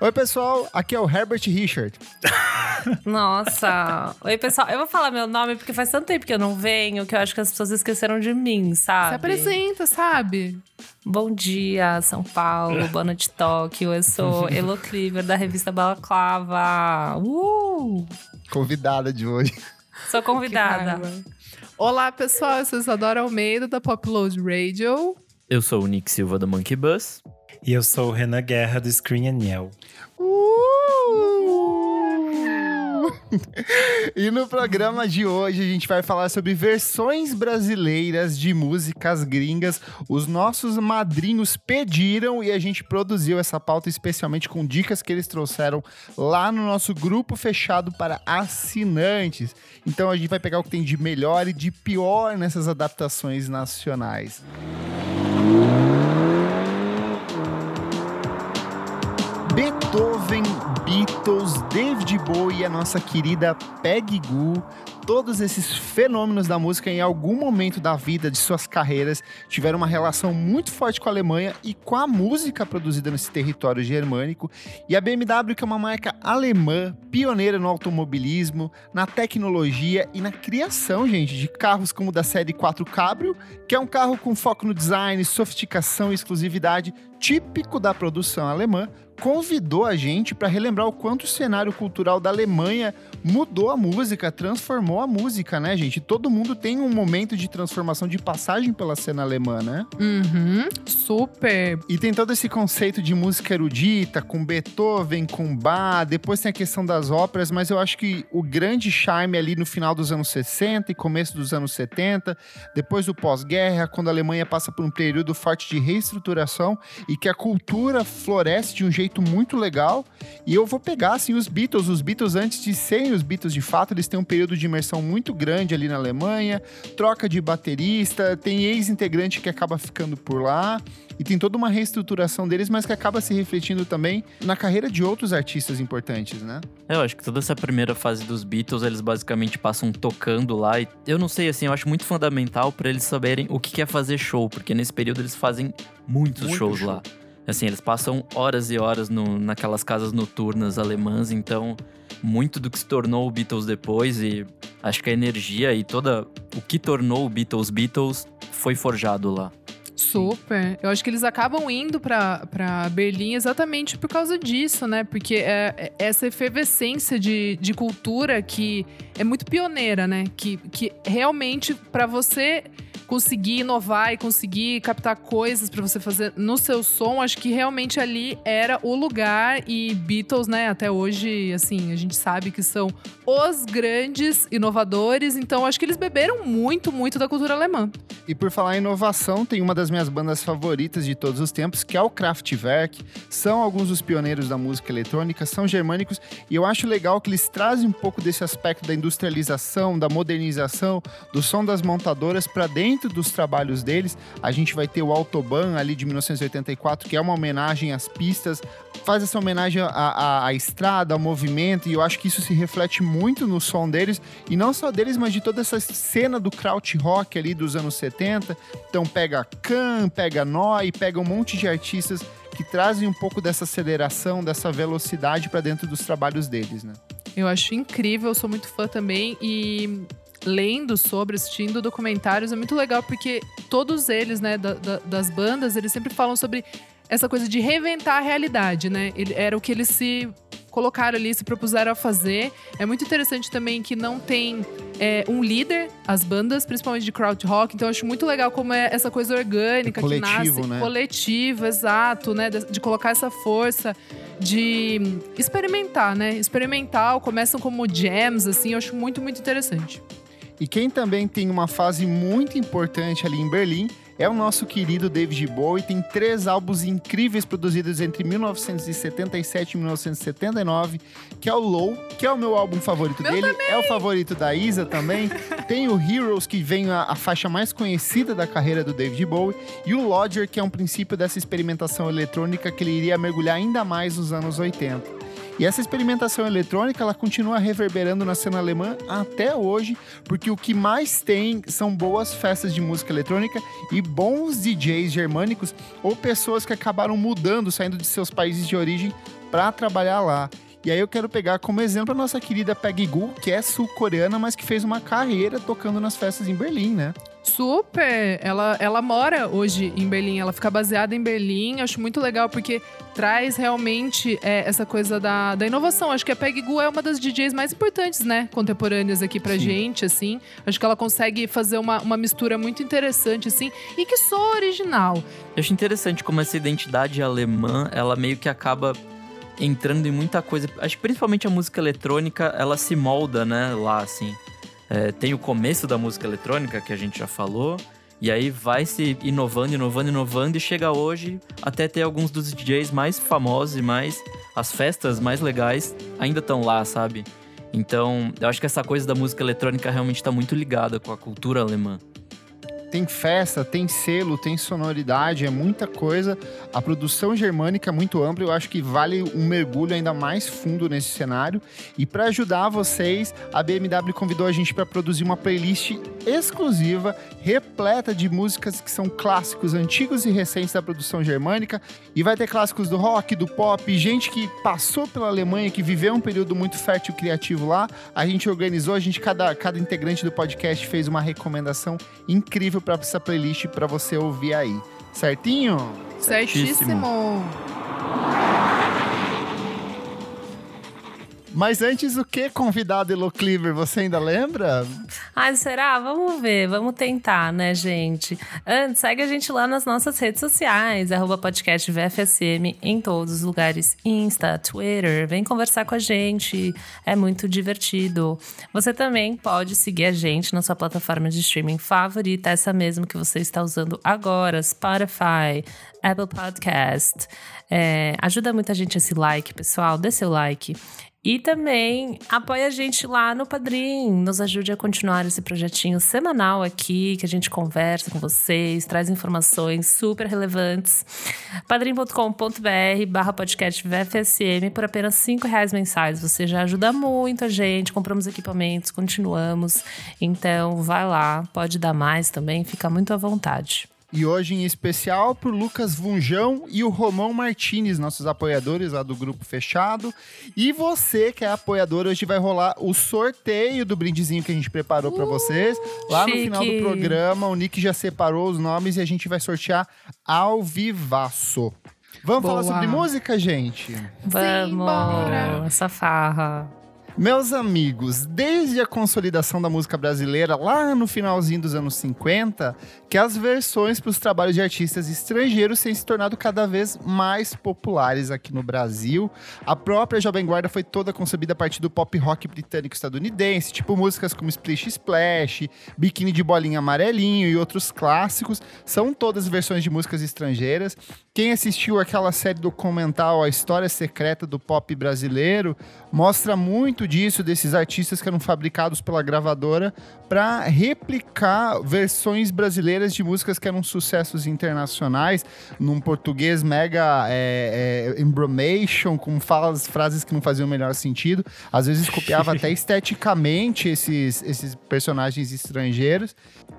Oi, pessoal, aqui é o Herbert Richard. Nossa. Oi, pessoal. Eu vou falar meu nome porque faz tanto tempo que eu não venho que eu acho que as pessoas esqueceram de mim, sabe? Se apresenta, sabe? Bom dia, São Paulo. Boa noite, Tóquio. Eu sou Elo Cleaver, da revista Balaclava. Uh! Convidada de hoje. Sou convidada. Olá, pessoal. Eu sou Isadora Almeida, da Popload Radio. Eu sou o Nick Silva, do Monkey Bus. E eu sou o Renan Guerra, do Screen Aniel. e no programa de hoje a gente vai falar sobre versões brasileiras de músicas gringas. Os nossos madrinhos pediram e a gente produziu essa pauta especialmente com dicas que eles trouxeram lá no nosso grupo fechado para assinantes. Então a gente vai pegar o que tem de melhor e de pior nessas adaptações nacionais. Beethoven, Beatles, David Bowie e a nossa querida Peggy Goo, todos esses fenômenos da música em algum momento da vida de suas carreiras tiveram uma relação muito forte com a Alemanha e com a música produzida nesse território germânico. E a BMW, que é uma marca alemã, pioneira no automobilismo, na tecnologia e na criação, gente, de carros como o da série 4 Cabrio, que é um carro com foco no design, sofisticação e exclusividade típico da produção alemã, convidou a gente para relembrar o quanto o cenário cultural da Alemanha mudou a música, transformou a música, né, gente? Todo mundo tem um momento de transformação, de passagem pela cena alemã, né? Uhum, super. E tem todo esse conceito de música erudita, com Beethoven, com Bach, depois tem a questão das óperas, mas eu acho que o grande charme ali no final dos anos 60 e começo dos anos 70, depois do pós-guerra, quando a Alemanha passa por um período forte de reestruturação e que a cultura floresce de um jeito jeito muito legal. E eu vou pegar, assim, os Beatles. Os Beatles, antes de serem os Beatles de fato, eles têm um período de imersão muito grande ali na Alemanha, troca de baterista, tem ex-integrante que acaba ficando por lá. E tem toda uma reestruturação deles, mas que acaba se refletindo também na carreira de outros artistas importantes, né? É, eu acho que toda essa primeira fase dos Beatles, eles basicamente passam tocando lá. E eu não sei, assim, eu acho muito fundamental para eles saberem o que é fazer show, porque nesse período eles fazem muitos Muito shows show. lá. Assim, eles passam horas e horas no, naquelas casas noturnas alemãs, então muito do que se tornou o Beatles depois e acho que a energia e toda o que tornou o Beatles Beatles foi forjado lá. Super. Eu acho que eles acabam indo para Berlim exatamente por causa disso, né? Porque é, é essa efervescência de, de cultura que é muito pioneira, né? Que, que realmente, para você conseguir inovar e conseguir captar coisas para você fazer no seu som, acho que realmente ali era o lugar. E Beatles, né, até hoje, assim, a gente sabe que são os grandes inovadores, então acho que eles beberam muito, muito da cultura alemã. E por falar em inovação, tem uma das minhas bandas favoritas de todos os tempos, que é o Kraftwerk. São alguns dos pioneiros da música eletrônica, são germânicos, e eu acho legal que eles trazem um pouco desse aspecto da industrialização, da modernização, do som das montadoras para dentro dos trabalhos deles, a gente vai ter o Autobahn ali de 1984, que é uma homenagem às pistas, faz essa homenagem à, à, à, estrada, ao movimento, e eu acho que isso se reflete muito no som deles, e não só deles, mas de toda essa cena do kraut rock ali dos anos 70. Então pega Khan, pega Noi, pega um monte de artistas que trazem um pouco dessa aceleração, dessa velocidade para dentro dos trabalhos deles, né? Eu acho incrível, sou muito fã também e lendo sobre, assistindo documentários, é muito legal porque todos eles, né, da, da, das bandas, eles sempre falam sobre essa coisa de reinventar a realidade, né? Ele, era o que eles se colocaram ali, se propuseram a fazer. É muito interessante também que não tem é, um líder, as bandas, principalmente de crowd rock. Então, eu acho muito legal como é essa coisa orgânica que nasce. Né? Coletivo, exato, né? De, de colocar essa força de experimentar, né? Experimental, começam como jams, assim, eu acho muito, muito interessante. E quem também tem uma fase muito importante ali em Berlim é o nosso querido David Bowie. Tem três álbuns incríveis produzidos entre 1977 e 1979, que é o Low, que é o meu álbum favorito meu dele, também. é o favorito da Isa também. Tem o Heroes, que vem a, a, faixa mais conhecida da carreira do David Bowie, e o Lodger, que é um princípio dessa experimentação eletrônica que ele iria mergulhar ainda mais nos anos 80. E essa experimentação eletrônica, ela continua reverberando na cena alemã até hoje, porque o que mais tem são boas festas de música eletrônica e bons DJs germânicos ou pessoas que acabaram mudando, saindo de seus países de origem para trabalhar lá. E aí eu quero pegar como exemplo a nossa querida Peggy Goo, que é sul-coreana, mas que fez uma carreira tocando nas festas em Berlim, né? Super! Ela, ela mora hoje em Berlim, ela fica baseada em Berlim. Acho muito legal porque traz realmente é, essa coisa da, da inovação. Acho que a Peggy Goo é uma das DJs mais importantes, né? Contemporâneas aqui pra Sim. gente, assim. Acho que ela consegue fazer uma, uma mistura muito interessante, assim, e que só original. Eu acho interessante como essa identidade alemã, ela meio que acaba entrando em muita coisa. Acho que principalmente a música eletrônica, ela se molda, né, lá, assim. É, tem o começo da música eletrônica, que a gente já falou, e aí vai se inovando, inovando, inovando, e chega hoje até ter alguns dos DJs mais famosos e mais. as festas mais legais ainda estão lá, sabe? Então, eu acho que essa coisa da música eletrônica realmente está muito ligada com a cultura alemã tem festa, tem selo, tem sonoridade, é muita coisa. A produção germânica é muito ampla, eu acho que vale um mergulho ainda mais fundo nesse cenário. E para ajudar vocês, a BMW convidou a gente para produzir uma playlist exclusiva, repleta de músicas que são clássicos antigos e recentes da produção germânica. E vai ter clássicos do rock, do pop, gente que passou pela Alemanha, que viveu um período muito fértil criativo lá. A gente organizou, a gente, cada, cada integrante do podcast fez uma recomendação incrível disponível para essa playlist para você ouvir aí. Certinho? Certíssimo. Mas antes, o que, convidado Elo Cleaver? Você ainda lembra? Ai, será? Vamos ver, vamos tentar, né, gente? Antes, segue a gente lá nas nossas redes sociais, arroba podcast VFSM em todos os lugares, Insta, Twitter, vem conversar com a gente, é muito divertido. Você também pode seguir a gente na sua plataforma de streaming favorita, essa mesmo que você está usando agora, Spotify, Apple Podcast. É, ajuda muita gente esse like, pessoal, dê seu like. E também apoie a gente lá no Padrim, nos ajude a continuar esse projetinho semanal aqui, que a gente conversa com vocês, traz informações super relevantes. padrim.com.br barra podcast VFSM por apenas cinco reais mensais. Você já ajuda muito a gente, compramos equipamentos, continuamos. Então vai lá, pode dar mais também, fica muito à vontade. E hoje em especial pro Lucas Vunjão e o Romão Martinez, nossos apoiadores lá do grupo fechado. E você que é apoiador, hoje vai rolar o sorteio do brindezinho que a gente preparou para vocês. Lá chique. no final do programa, o Nick já separou os nomes e a gente vai sortear ao vivaço. Vamos Boa. falar sobre música, gente? Vamos! Essa farra. Meus amigos, desde a consolidação da música brasileira, lá no finalzinho dos anos 50, que as versões para os trabalhos de artistas estrangeiros têm se tornado cada vez mais populares aqui no Brasil. A própria Jovem Guarda foi toda concebida a partir do pop rock britânico estadunidense, tipo músicas como Splish Splash, Biquíni de Bolinha Amarelinho e outros clássicos. São todas versões de músicas estrangeiras. Quem assistiu aquela série documental A História Secreta do Pop Brasileiro mostra muito disso, desses artistas que eram fabricados pela gravadora para replicar versões brasileiras de músicas que eram sucessos internacionais, num português mega é, é, embromation, com falas, frases que não faziam o melhor sentido. Às vezes copiava até esteticamente esses, esses personagens estrangeiros.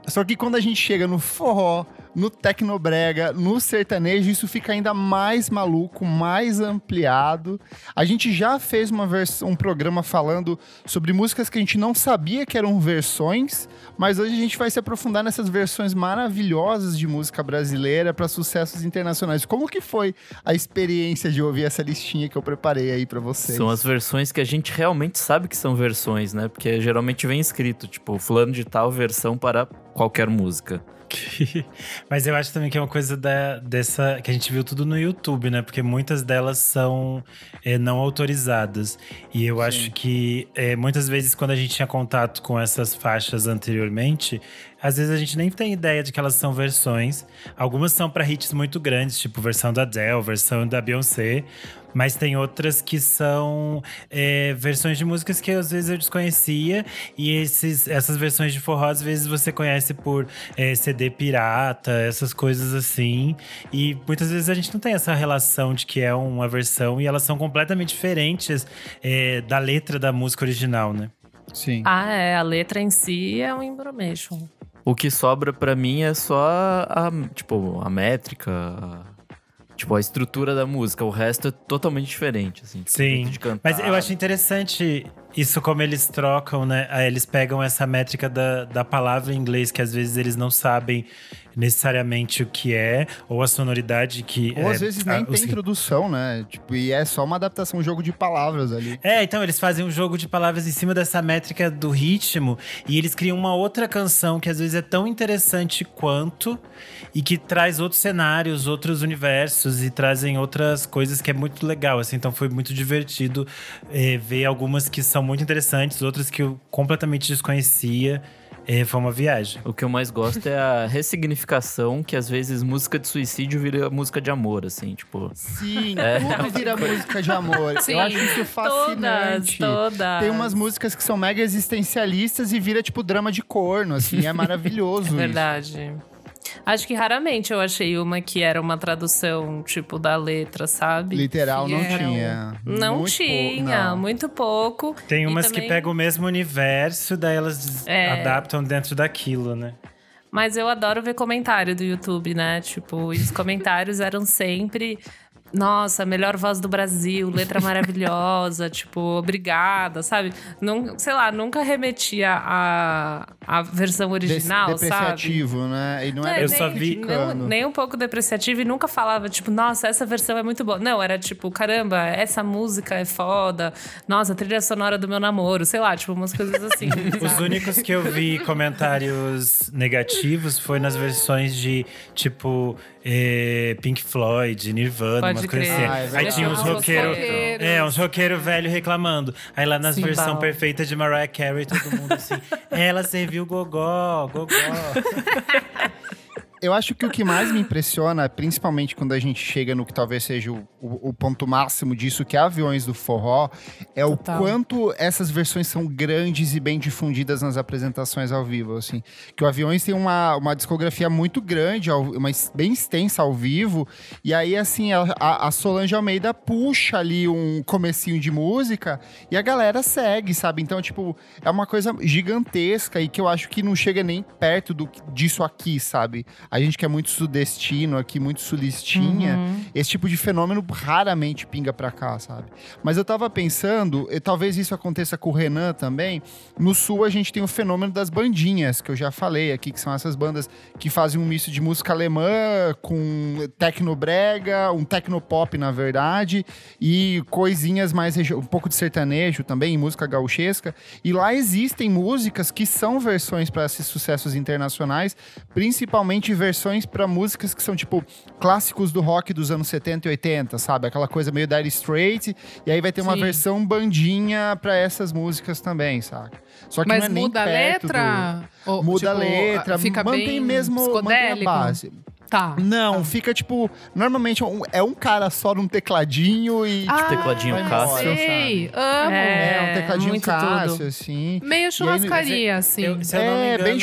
Só que quando a gente chega no forró, no tecnobrega, no sertanejo, isso fica ainda mais maluco, mais ampliado. A gente já fez uma um programa falando sobre músicas que a gente não sabia que eram versões, mas hoje a gente vai se aprofundar nessas versões maravilhosas de música brasileira para sucessos internacionais. Como que foi a experiência de ouvir essa listinha que eu preparei aí para vocês? São as versões que a gente realmente sabe que são versões, né? Porque geralmente vem escrito, tipo, fulano de tal versão para qualquer música. Mas eu acho também que é uma coisa da, dessa. que a gente viu tudo no YouTube, né? Porque muitas delas são é, não autorizadas. E eu Sim. acho que é, muitas vezes, quando a gente tinha contato com essas faixas anteriormente, às vezes a gente nem tem ideia de que elas são versões. Algumas são para hits muito grandes, tipo versão da Adele, versão da Beyoncé. Mas tem outras que são é, versões de músicas que às vezes eu desconhecia. E esses, essas versões de forró, às vezes você conhece por é, CD pirata, essas coisas assim. E muitas vezes a gente não tem essa relação de que é uma versão e elas são completamente diferentes é, da letra da música original, né? Sim. Ah, é. A letra em si é um embromation. O que sobra para mim é só a, a, tipo, a métrica, Tipo, a estrutura da música, o resto é totalmente diferente, assim. Tipo, Sim. de cantar. Mas eu acho interessante isso como eles trocam, né? Aí eles pegam essa métrica da, da palavra em inglês, que às vezes eles não sabem necessariamente o que é, ou a sonoridade que. Ou é, às vezes a- nem os- tem introdução, né? Tipo, e é só uma adaptação, um jogo de palavras ali. É, então eles fazem um jogo de palavras em cima dessa métrica do ritmo e eles criam uma outra canção que às vezes é tão interessante quanto e que traz outros cenários, outros universos e trazem outras coisas que é muito legal, assim. Então foi muito divertido eh, ver algumas que são muito interessantes, outras que eu completamente desconhecia. Eh, foi uma viagem. O que eu mais gosto é a ressignificação, que às vezes música de suicídio vira música de amor, assim, tipo. Sim, É. tudo vira música de amor. Sim, Eu acho isso Todas, fascinante. todas. Tem umas músicas que são mega existencialistas e vira tipo drama de corno, assim, é maravilhoso. isso. Verdade. Acho que raramente eu achei uma que era uma tradução, tipo, da letra, sabe? Literal não Fiel. tinha. Não Muito tinha, pouco, não. muito pouco. Tem umas que também- pegam o mesmo universo, daí elas É. adaptam dentro daquilo, né? Mas eu adoro ver comentário do YouTube, né? Tipo, e os comentários eram sempre. Nossa, melhor voz do Brasil, letra maravilhosa, tipo, obrigada, sabe? Não, sei lá, nunca remetia à, à versão original, Des- sabe? depreciativo, né? E não era É, Eu nem, só vi- nem, nem um pouco depreciativo e nunca falava, tipo, nossa, essa versão é muito boa. Não, era tipo, caramba, essa música é foda. Nossa, a trilha sonora do meu namoro, sei lá, tipo, umas coisas assim. Os sabe? únicos que eu vi comentários negativos foi nas versões de tipo eh, Pink Floyd, Nirvana, Pode umas coisas crer. assim. Ah, é Aí tinha uns os roqueiros. roqueiros. É, uns roqueiros velhos reclamando. Aí lá nas Sim, versão bom. perfeita de Mariah Carey, todo mundo assim. Ela serviu gogó, gogó. Eu acho que o que mais me impressiona, principalmente quando a gente chega no que talvez seja o, o- o ponto máximo disso, que é Aviões do Forró, é o Total. quanto essas versões são grandes e bem difundidas nas apresentações ao vivo, assim. Que o Aviões tem uma, uma discografia muito grande, uma bem extensa ao vivo, e aí, assim, a, a- a Solange Almeida puxa ali um comecinho de música e a galera segue, sabe? Então, tipo, é uma coisa gigantesca e que eu acho que não chega nem perto do, disso aqui, sabe? A gente que é muito sudestino aqui, muito sulistinha, Uhum. esse tipo de fenômeno raramente pinga pra cá, sabe? Mas eu tava pensando, e talvez isso aconteça com o Renan também. No sul a gente tem o fenômeno das bandinhas, que eu já falei aqui, que são essas bandas que fazem um misto de música alemã com tecnobrega, um tecnopop na verdade, e coisinhas mais um pouco de sertanejo também, música gauchesca. E lá existem músicas que são versões para esses sucessos internacionais, principalmente versões para músicas que são tipo clássicos do rock dos anos 70 e 80, sabe? Aquela coisa meio Dire Straits, e aí vai ter uma Sim. versão bandinha para essas músicas também, saca? Só que Mas não é nem muda a perto letra? Ou, do... Muda a tipo, letra, fica mantém bem mesmo mantém a base. Tá. Não, fica tipo. Normalmente é um- é cara só num tecladinho e. Ah, tipo, tecladinho Cássio, Sei, amo. É. É, um tecladinho muito Cássio, tudo. assim. Meio churrascaria, assim. eu- se eu não me É, bem engano-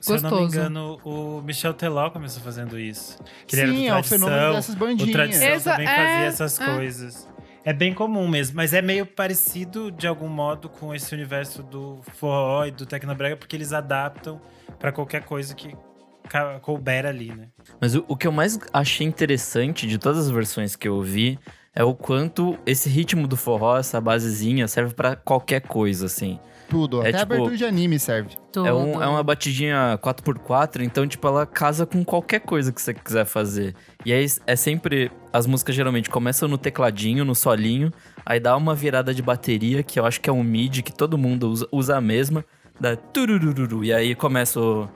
churrascaria. Se eu não me Gostoso. engano, o Michel Teló começou fazendo isso. Que ele Sim, é era o do fenômeno Tradição. dessas O bandinhas. Tradição Exa- também é, fazia essas é. coisas. É bem comum mesmo, mas é meio parecido de algum modo com esse universo do forró e do tecnobrega, porque eles adaptam pra qualquer coisa que couber ali, né? Mas o, o que eu mais achei interessante de todas as versões que eu vi é o quanto esse ritmo do forró, essa basezinha, serve pra qualquer coisa, assim. Tudo. É Até tipo- abertura de anime serve. É, um- é uma batidinha 4x4, então, tipo, ela casa com qualquer coisa que você quiser fazer. E aí é sempre. As músicas geralmente começam no tecladinho, no solinho, aí dá uma virada de bateria, que eu acho que é um MIDI que todo mundo usa, usa a mesma, tururururu, e aí começa o-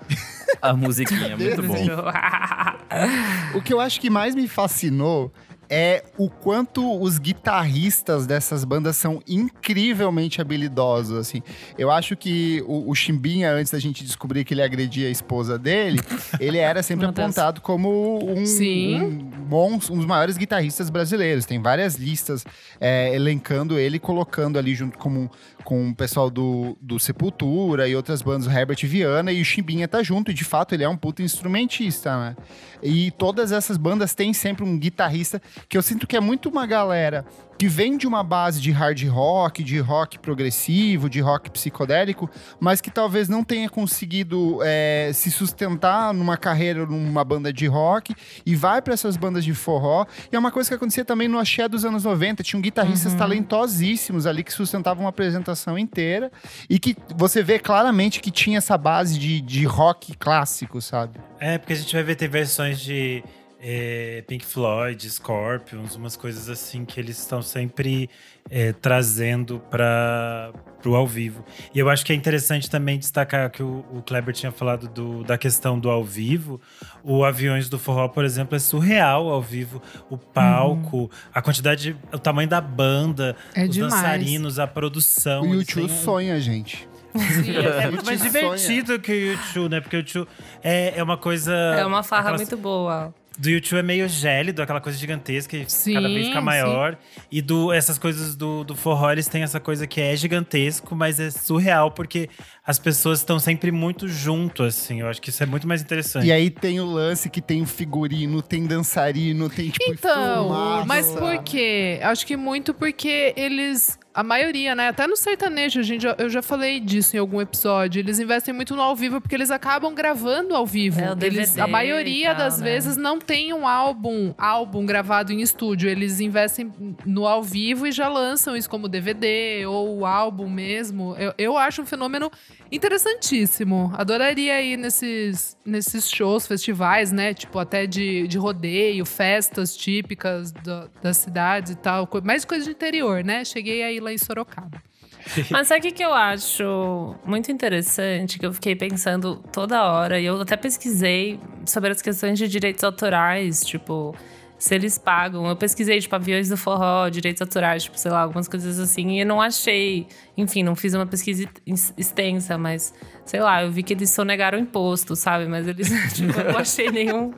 a musiquinha. Muito bom. O que eu acho que mais me fascinou é o quanto os guitarristas dessas bandas são incrivelmente habilidosos, assim. Eu acho que o, o Chimbinha, antes da gente descobrir que ele agredia a esposa dele, ele era sempre apontado como um, Sim. um, um dos maiores guitarristas brasileiros. Tem várias listas é, elencando ele, colocando ali junto com, com o pessoal do, do Sepultura e outras bandas, o Herbert Viana, e o Chimbinha tá junto, e de fato ele é um puta instrumentista, né? E todas essas bandas têm sempre um guitarrista que eu sinto que é muito uma galera que vem de uma base de hard rock, de rock progressivo, de rock psicodélico, mas que talvez não tenha conseguido é, se sustentar numa carreira numa banda de rock e vai para essas bandas de forró. E é uma coisa que acontecia também no axé dos anos 90. Tinham guitarristas uhum. talentosíssimos ali que sustentavam uma apresentação inteira e que você vê claramente que tinha essa base de, de rock clássico, sabe? É, porque a gente vai ver ter versões de é, Pink Floyd, Scorpions, umas coisas assim que eles estão sempre é, trazendo para o ao vivo. E eu acho que é interessante também destacar que o, o Kleber tinha falado do, da questão do ao vivo. O Aviões do Forró, por exemplo, é surreal ao vivo. O palco, uhum. a quantidade, o tamanho da banda, é os demais. dançarinos, a produção. O YouTube sonha, gente. Sim, é, é muito mais divertido que o YouTube, né? Porque o YouTube é, é uma coisa. É uma farra aquelas... muito boa do YouTube é meio gélido, aquela coisa gigantesca que sim, cada vez fica maior. Sim. E do, essas coisas do, do forró, eles têm essa coisa que é gigantesco, mas é surreal, porque as pessoas estão sempre muito junto, assim. Eu acho que isso é muito mais interessante. E aí tem o lance que tem o figurino, tem dançarino, tem tipo. Então, mas por quê? Acho que muito porque eles a maioria, né? Até no sertanejo, gente, eu já falei disso em algum episódio. Eles investem muito no ao vivo porque eles acabam gravando ao vivo. É, eles, a maioria tal, das né? vezes não tem um álbum, álbum gravado em estúdio. Eles investem no ao vivo e já lançam isso como DVD ou o álbum mesmo. Eu, eu acho um fenômeno interessantíssimo. Adoraria ir nesses, nesses shows, festivais, né? Tipo, até de, de rodeio, festas típicas do, das cidades e tal. Mais coisa de interior, né? Cheguei aí lá em Sorocaba. Mas sabe o que, que eu acho muito interessante? Que eu fiquei pensando toda hora, e eu até pesquisei sobre as questões de direitos autorais, tipo, se eles pagam. Eu pesquisei, tipo, aviões do forró, direitos autorais, tipo, sei lá, algumas coisas assim, e eu não achei. Enfim, não fiz uma pesquisa extensa, mas sei lá, eu vi que eles sonegaram imposto, sabe? Mas eles, tipo, eu não achei nenhum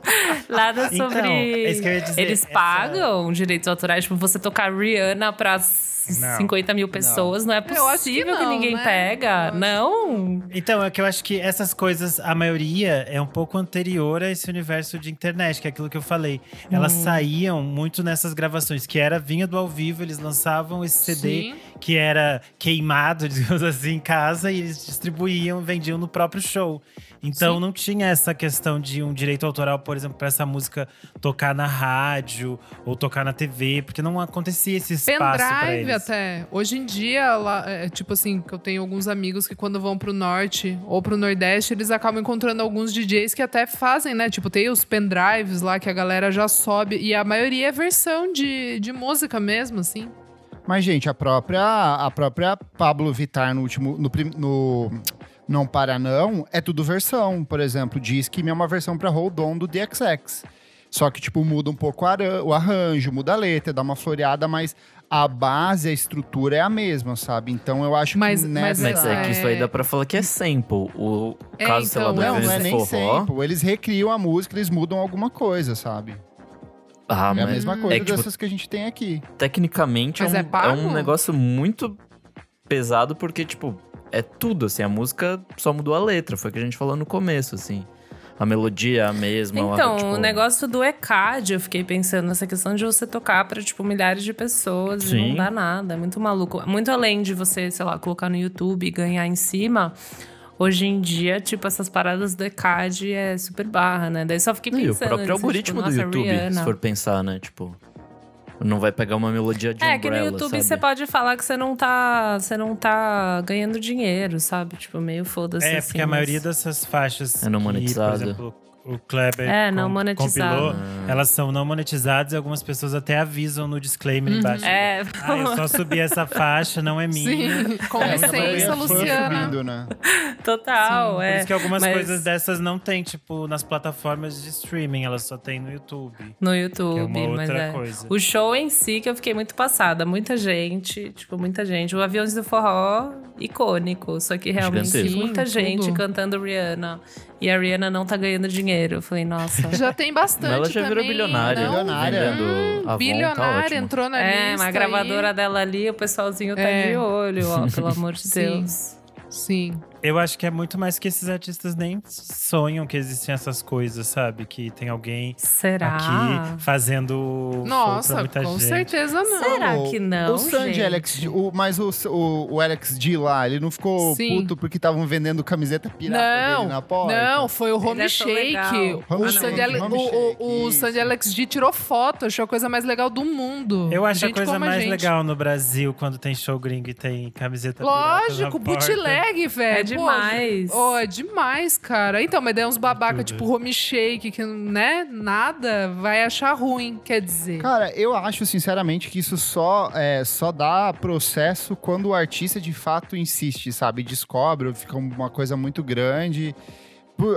nada então, sobre. Então, é isso que eu ia dizer. Eles pagam essa... direitos autorais, tipo, você tocar Rihanna pra não, 50 mil pessoas, não, não é possível que, não, que, ninguém né? pega. Não. Então, é que eu acho que essas coisas, a maioria é um pouco anterior a esse universo de internet, que é aquilo que eu falei. Elas hum. saíam muito nessas gravações, que era vinha do ao vivo, eles lançavam esse CD Sim. que era queimado, digamos assim, em casa, e eles distribuíam, vendiam no próprio show. Então Sim. não tinha essa questão de um direito autoral, por exemplo, para essa música tocar na rádio ou tocar na TV, porque não acontecia esse espaço para eles. Até. Hoje em dia, lá, é, tipo assim, que eu tenho alguns amigos que quando vão pro norte ou pro nordeste, eles acabam encontrando alguns DJs que até fazem, né? Tipo, tem os pendrives lá que a galera já sobe e a maioria é versão de, de música mesmo, assim. Mas, gente, a própria, a própria Pablo Vittar no último. No, no Não Para Não é tudo versão. Por exemplo, diz que é uma versão para Hold On do DXX. Só que, tipo, muda um pouco o arranjo, muda a letra, dá uma floreada, mas a base, a estrutura é a mesma, sabe? Então eu acho mas, que nessa... Mas é que isso aí dá pra falar que é sample. O é, caso, então, sei lá, do Não, não é nem forró. sample. Eles recriam a música, eles mudam alguma coisa, sabe? Ah, é a mesma coisa é que, tipo, dessas que a gente tem aqui. Tecnicamente é um, é, é um negócio muito pesado, porque, tipo, é tudo, assim. A música só mudou a letra, foi o que a gente falou no começo, assim. A melodia é a mesma. Então, uma, tipo... o negócio do ECAD, eu fiquei pensando nessa questão de você tocar para tipo, milhares de pessoas Sim. e não dá nada. É muito maluco. Muito além de você, sei lá, colocar no YouTube e ganhar em cima Hoje em dia, tipo, essas paradas do ECAD é super barra, né? Daí só fiquei pensando. E o próprio algoritmo tipo, do YouTube, Rihanna. se for pensar, né? Tipo. Não vai pegar uma melodia de É, que no YouTube sabe? você pode falar que você não tá. Você não tá ganhando dinheiro, sabe? Tipo, meio foda-se. É, assim, porque a maioria dessas faixas. É não monetizada. Por exemplo, o Kleber é, não com, compilou, ah. elas são não monetizadas e algumas pessoas até avisam no disclaimer uhum. embaixo. É. Ah, eu só subi essa faixa, não é minha. Sim, com é, licença, Luciana. Subindo, né? Total, Sim, é. Por isso que algumas Mas... coisas dessas não tem, tipo, nas plataformas de streaming, elas só tem no YouTube. No YouTube, é uma mas outra é. coisa. O show em si que eu fiquei muito passada, muita gente, tipo, muita gente. O Aviões do Forró, icônico, só que realmente muita gente tudo. cantando Rihanna. E a Rihanna não tá ganhando dinheiro. Eu falei, nossa. Já tem bastante. ela já virou bilionária. Bilionária. Hum, bilionária, tá entrou na é, lista. É, uma gravadora aí. dela ali, o pessoalzinho tá é. de olho, ó, pelo amor de Sim. Deus. Sim. Eu acho que é muito mais que esses artistas nem sonham que existem essas coisas, sabe? Que tem alguém Será? aqui fazendo show Nossa, pra muita com gente. certeza não. Será que não, O Sandy gente? Alex, o, mas o, o, o Alex D lá, ele não ficou Sim. puto porque estavam vendendo camiseta pirata Não, dele na porta? Não, foi o Ele Home achou legal. Shake. Home O Sandy, Ale- o- o-. Sandy Alex D tirou foto, achou a coisa mais legal do mundo. Eu acho Gente a coisa mais gente. legal no Brasil quando tem show gringo e tem camiseta pirata Lógico, na porta. bootleg, velho. É demais. Pô, oh, é demais, cara. Então, mas daí uns babaca, tipo home shake, que, né, nada, vai achar ruim, quer dizer. Cara, eu acho sinceramente que isso só, é, só dá processo quando o artista de fato insiste, sabe? Descobre, fica uma coisa muito grande.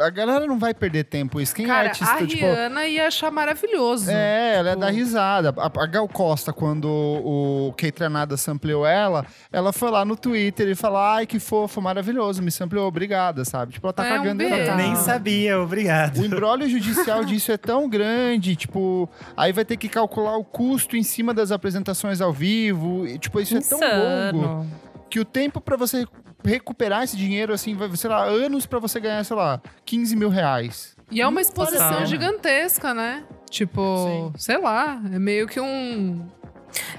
A galera não vai perder tempo. Isso quem é Cara, artista, a tipo. Rihanna ia achar maravilhoso. É, ela é Tipo- da risada. A, a Gal Costa, quando o Kate Tranada sampleou ela, ela foi lá no Twitter e falou: ai, que fofo, maravilhoso, me sampleou, obrigada, sabe? Tipo, ela tá É, um cagando e beijo. andando. Nem sabia, obrigado. O embrólio judicial disso é tão grande, tipo, aí vai ter que calcular o custo em cima das apresentações ao vivo, e, tipo, isso é tão longo Insano. que o tempo pra você recuperar esse dinheiro, assim, vai, sei lá, anos pra você ganhar, sei lá, 15 mil reais. E é uma exposição Total. gigantesca, né? Tipo, sei lá, é meio que um.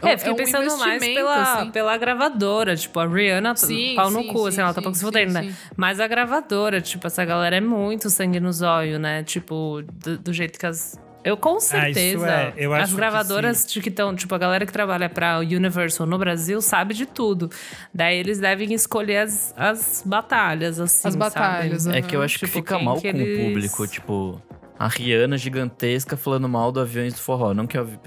É, fiquei um pensando mais pela, assim. pela gravadora. Tipo, a Rihanna, Sim, pau no sim, cu, sim, assim, ela tá sim, pouco se sim, fudendo, né? sim. Mas a gravadora, tipo, essa galera é muito sangue no zóio, né? Tipo, do, do jeito que as. Eu com certeza. é, eu as acho que gravadoras de que estão, tipo, a galera que trabalha pra Universal no Brasil sabe de tudo. Daí eles devem escolher as, as batalhas, assim. As batalhas, sabe? né? É que eu acho que Tipo, fica quem mal que com eles- o público, tipo. A Rihanna gigantesca falando mal do Aviões do Forró. Não que o Avi-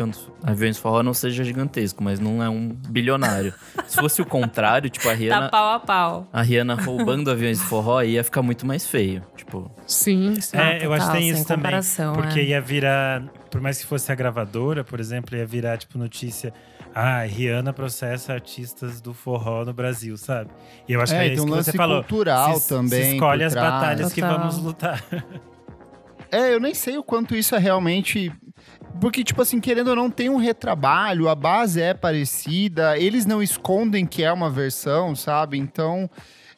Aviões do Forró não seja gigantesco, mas não é um bilionário. Se fosse o contrário, tipo, a Tá Rihanna, pau a pau. a Rihanna roubando Aviões do Forró, aí ia ficar muito mais feio. Tipo, Sim. Ah, É, eu acho que total, tem isso também. Porque é. ia virar, por mais que fosse a gravadora, por exemplo, ia virar, tipo, notícia. Ah, Rihanna processa artistas do forró no Brasil, sabe? E eu acho É, que é tem isso um que lance você falou. cultural se, também Se escolhe as trás. batalhas que Total. vamos lutar. É, eu nem sei o quanto isso é realmente. Porque, tipo assim, querendo ou não, tem um retrabalho, a base é parecida, eles não escondem que é uma versão, sabe? Então.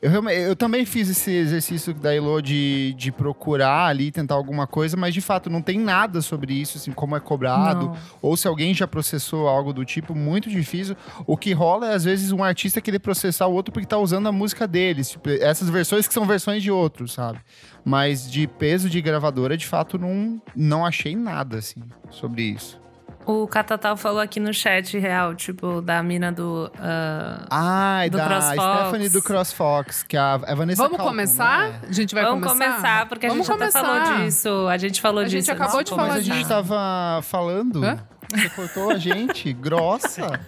Eu, eu também fiz esse exercício da Elo de, de procurar ali, tentar alguma coisa, mas de fato não tem nada sobre isso, assim, como é cobrado, Não. ou se alguém já processou algo do tipo, muito difícil. O que rola é, às vezes, um artista querer processar o outro porque tá usando a música deles. Tipo, essas versões que são versões de outros, sabe? Mas de peso de gravadora, de fato, não, não achei nada, assim, sobre isso. O Catatal falou aqui no chat real, tipo, da mina do. ah, Ai, Do da CrossFox. Stephanie do CrossFox, que a, a Vanessa Vamos Calcon, começar? né? A gente vai Vamos começar? começar, porque Vamos a gente começar. até falou disso. A gente falou A gente disso. acabou antes de Mas falar a gente disso. tava falando. Hã? Você cortou a gente, grossa.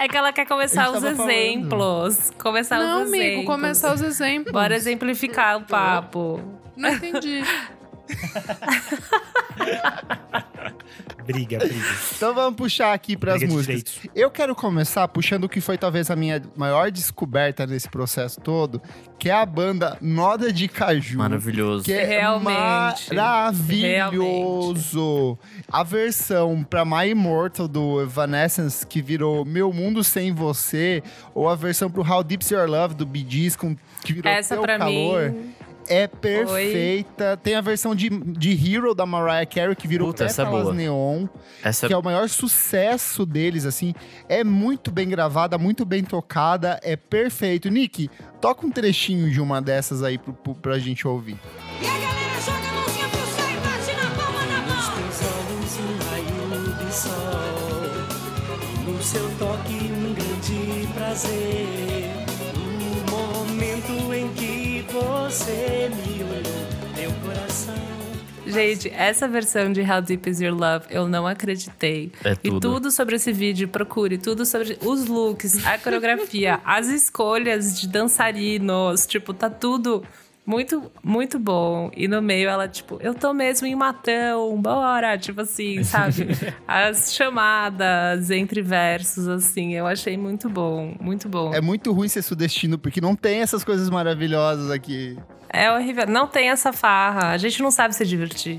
É que ela quer começar A os gente exemplos. Começar Não, os amigo, exemplos. começar os exemplos. Bora exemplificar o papo. Não entendi. Briga, briga. Então vamos puxar aqui pras Briga de músicas. Eu quero começar puxando o que foi talvez a minha maior descoberta nesse processo todo, que é a banda Noda de Caju. maravilhoso. Que é Realmente. maravilhoso. A versão pra My Immortal do Evanescence, que virou Meu Mundo Sem Você, ou a versão pro How Deep's Your Love do Bee Gees, com, que virou Essa Teu pra Calor, mim. É perfeita. Tem a versão de, de Hero da Mariah Carey, que virou Puta, essa é boa. Neon Essa que é o maior sucesso deles, assim. É muito bem gravada, muito bem tocada, é perfeito. Nick, toca um trechinho de uma dessas aí pro, pro, pra gente ouvir. E a galera joga a mãozinha pro céu e bate na palma da mão. teus olhos um raio de sol, no seu toque um grande prazer. Você me olhou, meu coração. Gente, essa versão de How Deep Is Your Love, eu não acreditei. É E tudo. tudo sobre esse vídeo, procure tudo sobre os looks, a coreografia, as escolhas de dançarinos. Tipo, tá tudo muito, muito bom. E no meio ela, tipo, eu tô mesmo em Matão, bora! Tipo assim, sabe? As chamadas entre versos, assim, eu achei muito bom, muito bom. É muito ruim ser sudestino, porque não tem essas coisas maravilhosas aqui. É horrível. Não tem essa farra. A gente não sabe se divertir.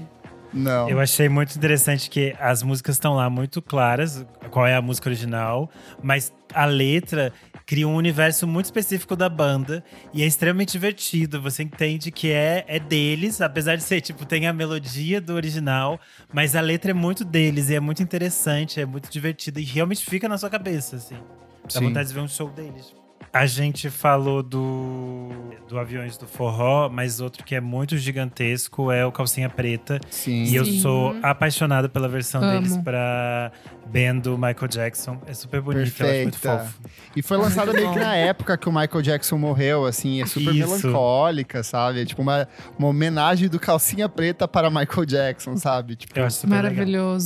Não. Eu achei muito interessante que as músicas estão lá muito claras, qual é a música original, mas a letra cria um universo muito específico da banda e é extremamente divertido. Você entende que é, é deles, apesar de ser, tipo, tem a melodia do original, mas a letra é muito deles e é muito interessante, é muito divertida e realmente fica na sua cabeça, assim. Dá Sim. vontade de ver um show deles. A gente falou do, do Aviões do Forró, mas outro que é muito gigantesco é o Calcinha Preta. Sim. E eu Sim. sou apaixonado pela versão Amo. deles pra band do Michael Jackson. É super bonito, eu acho muito Perfeita. fofo. E foi lançada meio que na época que o Michael Jackson morreu, assim, é super Isso. melancólica, sabe? É tipo uma, uma homenagem do calcinha preta para Michael Jackson, sabe? Tipo, Eu acho super legal.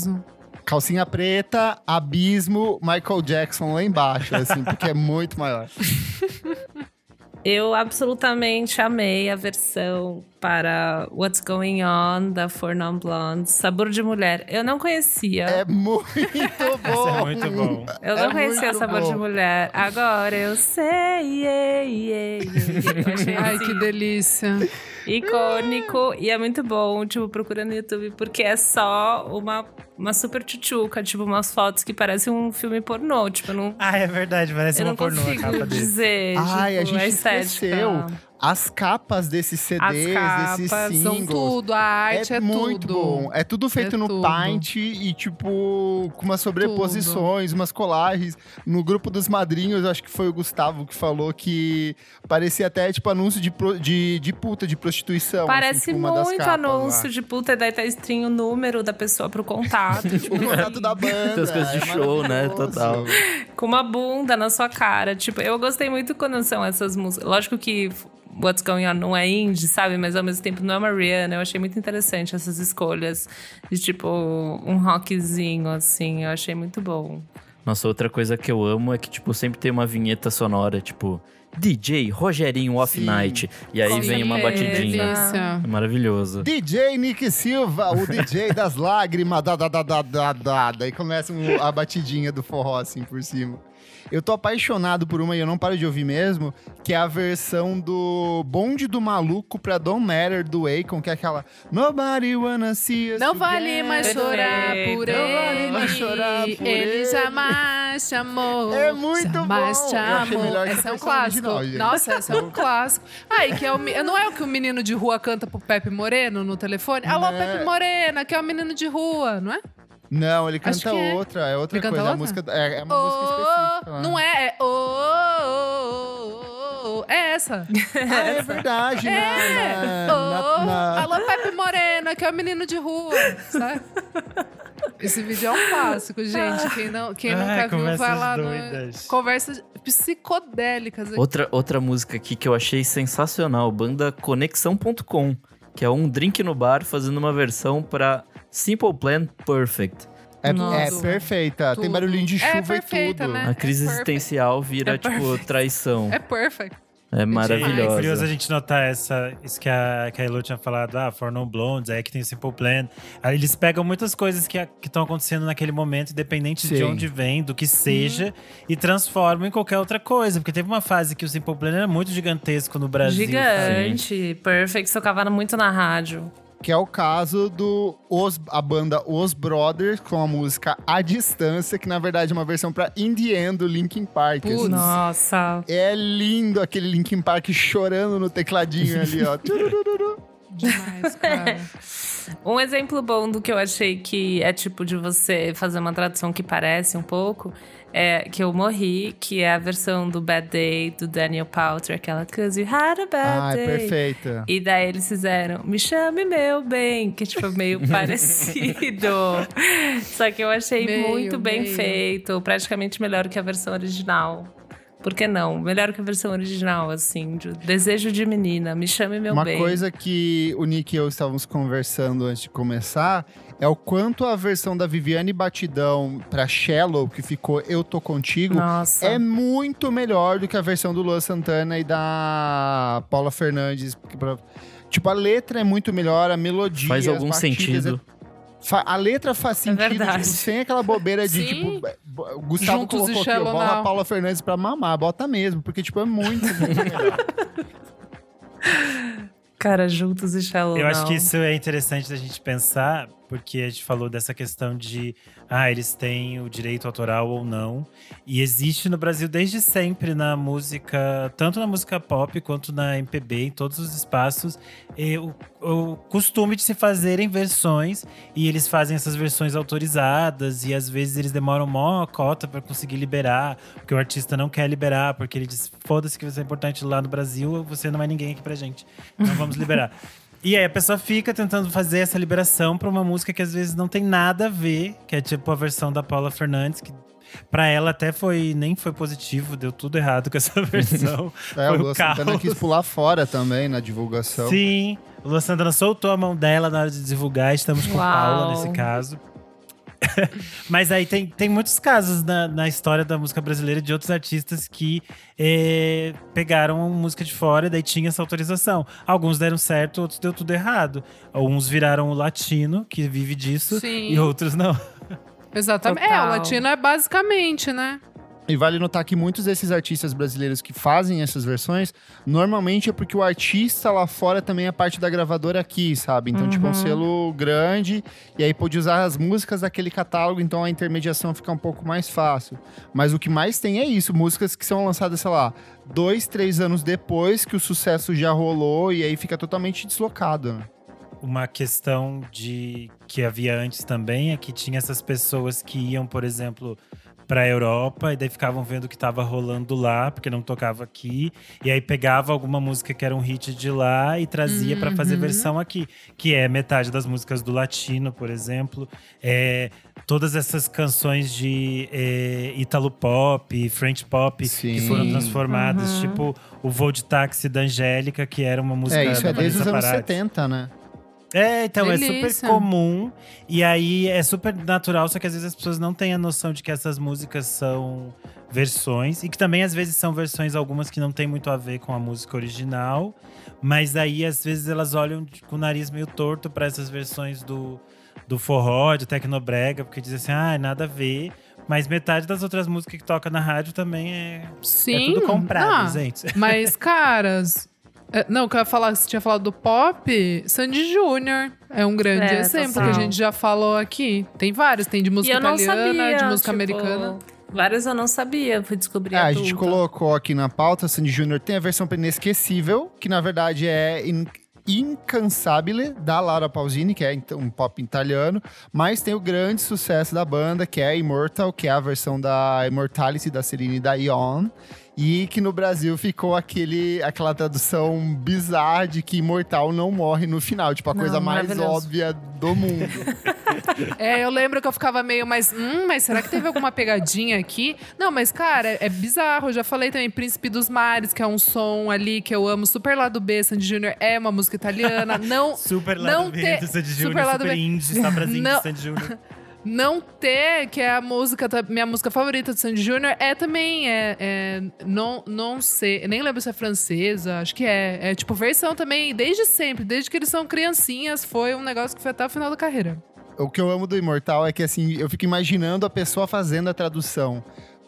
Calcinha preta, abismo, Michael Jackson lá embaixo, assim, porque é muito maior. Eu absolutamente amei a versão para What's Going On da For Non Blondes, Sabor de Mulher. Eu não conhecia. É muito bom. Isso é muito bom. Eu não é conhecia Sabor bom. de Mulher. Agora eu sei. Yeah, yeah, yeah. Eu achei Ai, assim, que delícia. icônico e é muito bom, tipo, procura no YouTube, porque é só uma, uma super tchutchuca, tipo, umas fotos que parecem um filme pornô. Tipo, não, Ah, é verdade, parece eu uma pornô a capa dele. dizer. Ai, a tipo, gente estética. esqueceu. As capas desses CDs, capas desses são São singles. tudo, a arte é, muito tudo. bom. É tudo feito É no tudo. Paint e, tipo, com umas sobreposições, umas colagens. No grupo dos madrinhos, acho que foi o Gustavo que falou que parecia até, tipo, anúncio de, pro- de, de puta, de prostituição. Parece assim, tipo, uma das muito capas anúncio lá. de puta, e daí tá estrinho o número da pessoa pro contato. tipo, O contato da banda. Essas coisas de é show, né? Total. Com uma bunda na sua cara. Tipo, eu gostei muito quando são essas músicas. Lógico que What's Going On não é indie, sabe? Mas ao mesmo tempo não é uma Rihanna. Eu achei muito interessante essas escolhas de tipo um rockzinho, assim. Eu achei muito bom. Nossa, outra coisa que eu amo é que, tipo, sempre tem uma vinheta sonora, tipo, DJ Rogerinho Off Sim. Night. E aí Com vem uma batidinha. É maravilhoso. DJ Nick Silva, o DJ das lágrimas, da, da, da, da, da, da. Daí começa a batidinha do forró, assim, por cima. Eu tô apaixonado por uma e eu não paro de ouvir mesmo, que é a versão do Bonde do Maluco pra Don't Matter, do Akon, que é aquela Nobody wanna see us Não vale mais chorar por ele. Não vale mais chorar por ele. ele. jamais te amou. É muito jamais bom. te Eu achei amou. a Esse é um clássico. original. Nossa, esse é um clássico. Ah, e que é o, não é o que o menino de rua canta pro Pepe Moreno no telefone? Alô, Né? Pepe Morena, que é o menino de rua, não é? Não, ele canta é. outra, é outra Ele coisa. Outra? música, é, é uma música específica. lá. não é, é ô, ô, é essa. Ah, é verdade. É. Na, Ô, na, na, Alô, Pepe Morena, que é o menino de rua, sabe? Esse vídeo é um clássico, gente. Quem, não, quem Ah, nunca viu, vai lá doidas. no... Conversas psicodélicas. aqui. Outra, outra música aqui que eu achei sensacional, banda Conexão.com, que é um drink no bar fazendo uma versão pra Simple Plan Perfect. É, é perfeita. Tem Tudo. barulhinho de É chuva e perfeita, tudo. né? A crise É existencial vira, É tipo, traição. É perfect. É É curioso a maravilhosa. gente notar essa, isso que a, que a Elo tinha falado, ah, For No Blondes, aí que tem o Simple Plan. Aí eles pegam muitas coisas que estão acontecendo naquele momento, independente de Sim. onde vem, do que seja, e transformam em qualquer outra coisa. Porque teve uma fase que o Simple Plan era muito gigantesco no Brasil. sabe? Gigante. Perfect. Tocava muito na rádio. Que é o caso do Os, a banda Os Brothers com a música A Distância, que na verdade é uma versão The End do Linkin Park. Putz. assim. Nossa. É lindo aquele Linkin Park chorando no tecladinho ali, ó. Demais, cara. Um exemplo bom do que eu achei que é tipo de você fazer uma tradução que parece um pouco, é que eu morri, que é a versão do Bad Day do Daniel Powter, aquela Cause You Had a Bad Ah, é Day. perfeita. E daí eles fizeram Me Chame Meu Bem, que tipo, é meio parecido. Só que eu achei Meio, muito bem meio. feito, praticamente melhor que a versão original. Por que não? Melhor que a versão original, assim, de Desejo de Menina, Me Chame Meu Uma Bem. coisa que o Nick e eu estávamos conversando antes de começar é o quanto a versão da Viviane Batidão pra Shallow, que ficou Eu Tô Contigo, Nossa. é muito melhor do que a versão do Luan Santana e da Paula Fernandes. Tipo, a letra é muito melhor, a melodia. Faz algum batidas sentido. é- Fa- A letra faz sentido, verdade. tipo, sem aquela bobeira de, Sim. tipo, o Gustavo Juntos e colocou aqui, Shallow bola a. Paula Fernandes pra mamar, bota mesmo, porque, tipo, é muito, muito melhor. Cara, juntos e Shallow Eu acho que isso é interessante da gente pensar, porque a gente falou dessa questão de ah, eles têm o direito autoral ou não. E existe no Brasil desde sempre na música, tanto na música pop quanto na MPB, em todos os espaços, o, o costume de se fazerem versões e eles fazem essas versões autorizadas e às vezes eles demoram mó cota para conseguir liberar, porque o artista não quer liberar, porque ele diz: foda-se que você é importante lá no Brasil, você não é ninguém aqui pra gente. Não vamos liberar. E aí a pessoa fica tentando fazer essa liberação pra uma música que às vezes não tem nada a ver, que é tipo a versão da Paula Fernandes, que pra ela até foi nem foi positivo, deu tudo errado com essa versão. É, foi o Lua Santana quis pular fora também na divulgação. Sim, o Lua Santana soltou a mão dela na hora de divulgar, estamos com Uau. Paula nesse caso. Mas aí tem, tem muitos casos na, na história da música brasileira de outros artistas que eh, pegaram música de fora e daí tinha essa autorização. Alguns deram certo, outros deu tudo errado. Uns viraram o latino, que vive disso, Sim. e outros não. Exatamente. É, Total. o latino é basicamente, né? E vale notar que muitos desses artistas brasileiros que fazem essas versões, normalmente é porque o artista lá fora também é parte da gravadora aqui, sabe? Então, tipo, é um selo grande, e aí pode usar as músicas daquele catálogo, então a intermediação fica um pouco mais fácil. Mas o que mais tem é isso, músicas que são lançadas, sei lá, dois, três anos depois que o sucesso já rolou, e aí fica totalmente deslocado. né? Uma questão de que havia antes também é que tinha essas pessoas que iam, por exemplo, para a Europa e daí ficavam vendo o que estava rolando lá, porque não tocava aqui, e aí pegava alguma música que era um hit de lá e trazia para fazer versão aqui, que é metade das músicas do latino, por exemplo, é todas essas canções de é, Italo pop, French pop que Sim. foram transformadas, tipo o Voo de Táxi da Angélica, que era uma música É, isso da é desde os anos Paradis. 70, né? É, então é Delícia. super comum. E aí é super natural, só que às vezes as pessoas não têm a noção de que essas músicas são versões. E que também às vezes são versões, algumas que não tem muito a ver com a música original. Mas aí às vezes elas olham com o nariz meio torto para essas versões do, do forró, de tecnobrega, porque dizem assim, ah, nada a ver. Mas metade das outras músicas que toca na rádio também é, Sim. é tudo comprado, Ah, gente. Mas, caras. É, Não, que eu ia falar, você tinha falado do pop, Sandy Júnior é um grande É, exemplo total. que a gente já falou aqui. Tem vários, tem de música italiana, sabia, de música tipo, americana. Vários eu não sabia, fui descobrir É, a gente colocou aqui na pauta, Sandy Júnior tem a versão inesquecível, que na verdade é in Incansabile, da Laura Pausini, que é então, um pop italiano, mas tem o grande sucesso da banda, que é Immortal, que é a versão da Immortality da Celine Dion, e que no Brasil ficou aquele, aquela tradução bizarra de que imortal não morre no final, tipo, a Não, coisa mais óbvia do mundo. É, eu lembro que eu ficava meio, mas, hum, mas será que teve alguma pegadinha aqui? Não, mas, cara, é, é bizarro. Eu já falei também Príncipe dos Mares, que é um som ali que eu amo. Super Lado B, Sandy Júnior é uma música italiana. Não, Super Não lado B ter- do Sandy super Júnior, lado super B. indie, pra Não. Sandy Júnior. Não ter, que é a música, minha música favorita do Sandy Júnior, é também, é, é não, não sei, nem lembro se é francesa, acho que é. É tipo versão também, desde sempre, desde que eles são criancinhas, foi um negócio que foi até o final da carreira. O que eu amo do Imortal é que, assim, eu fico imaginando a pessoa fazendo a tradução.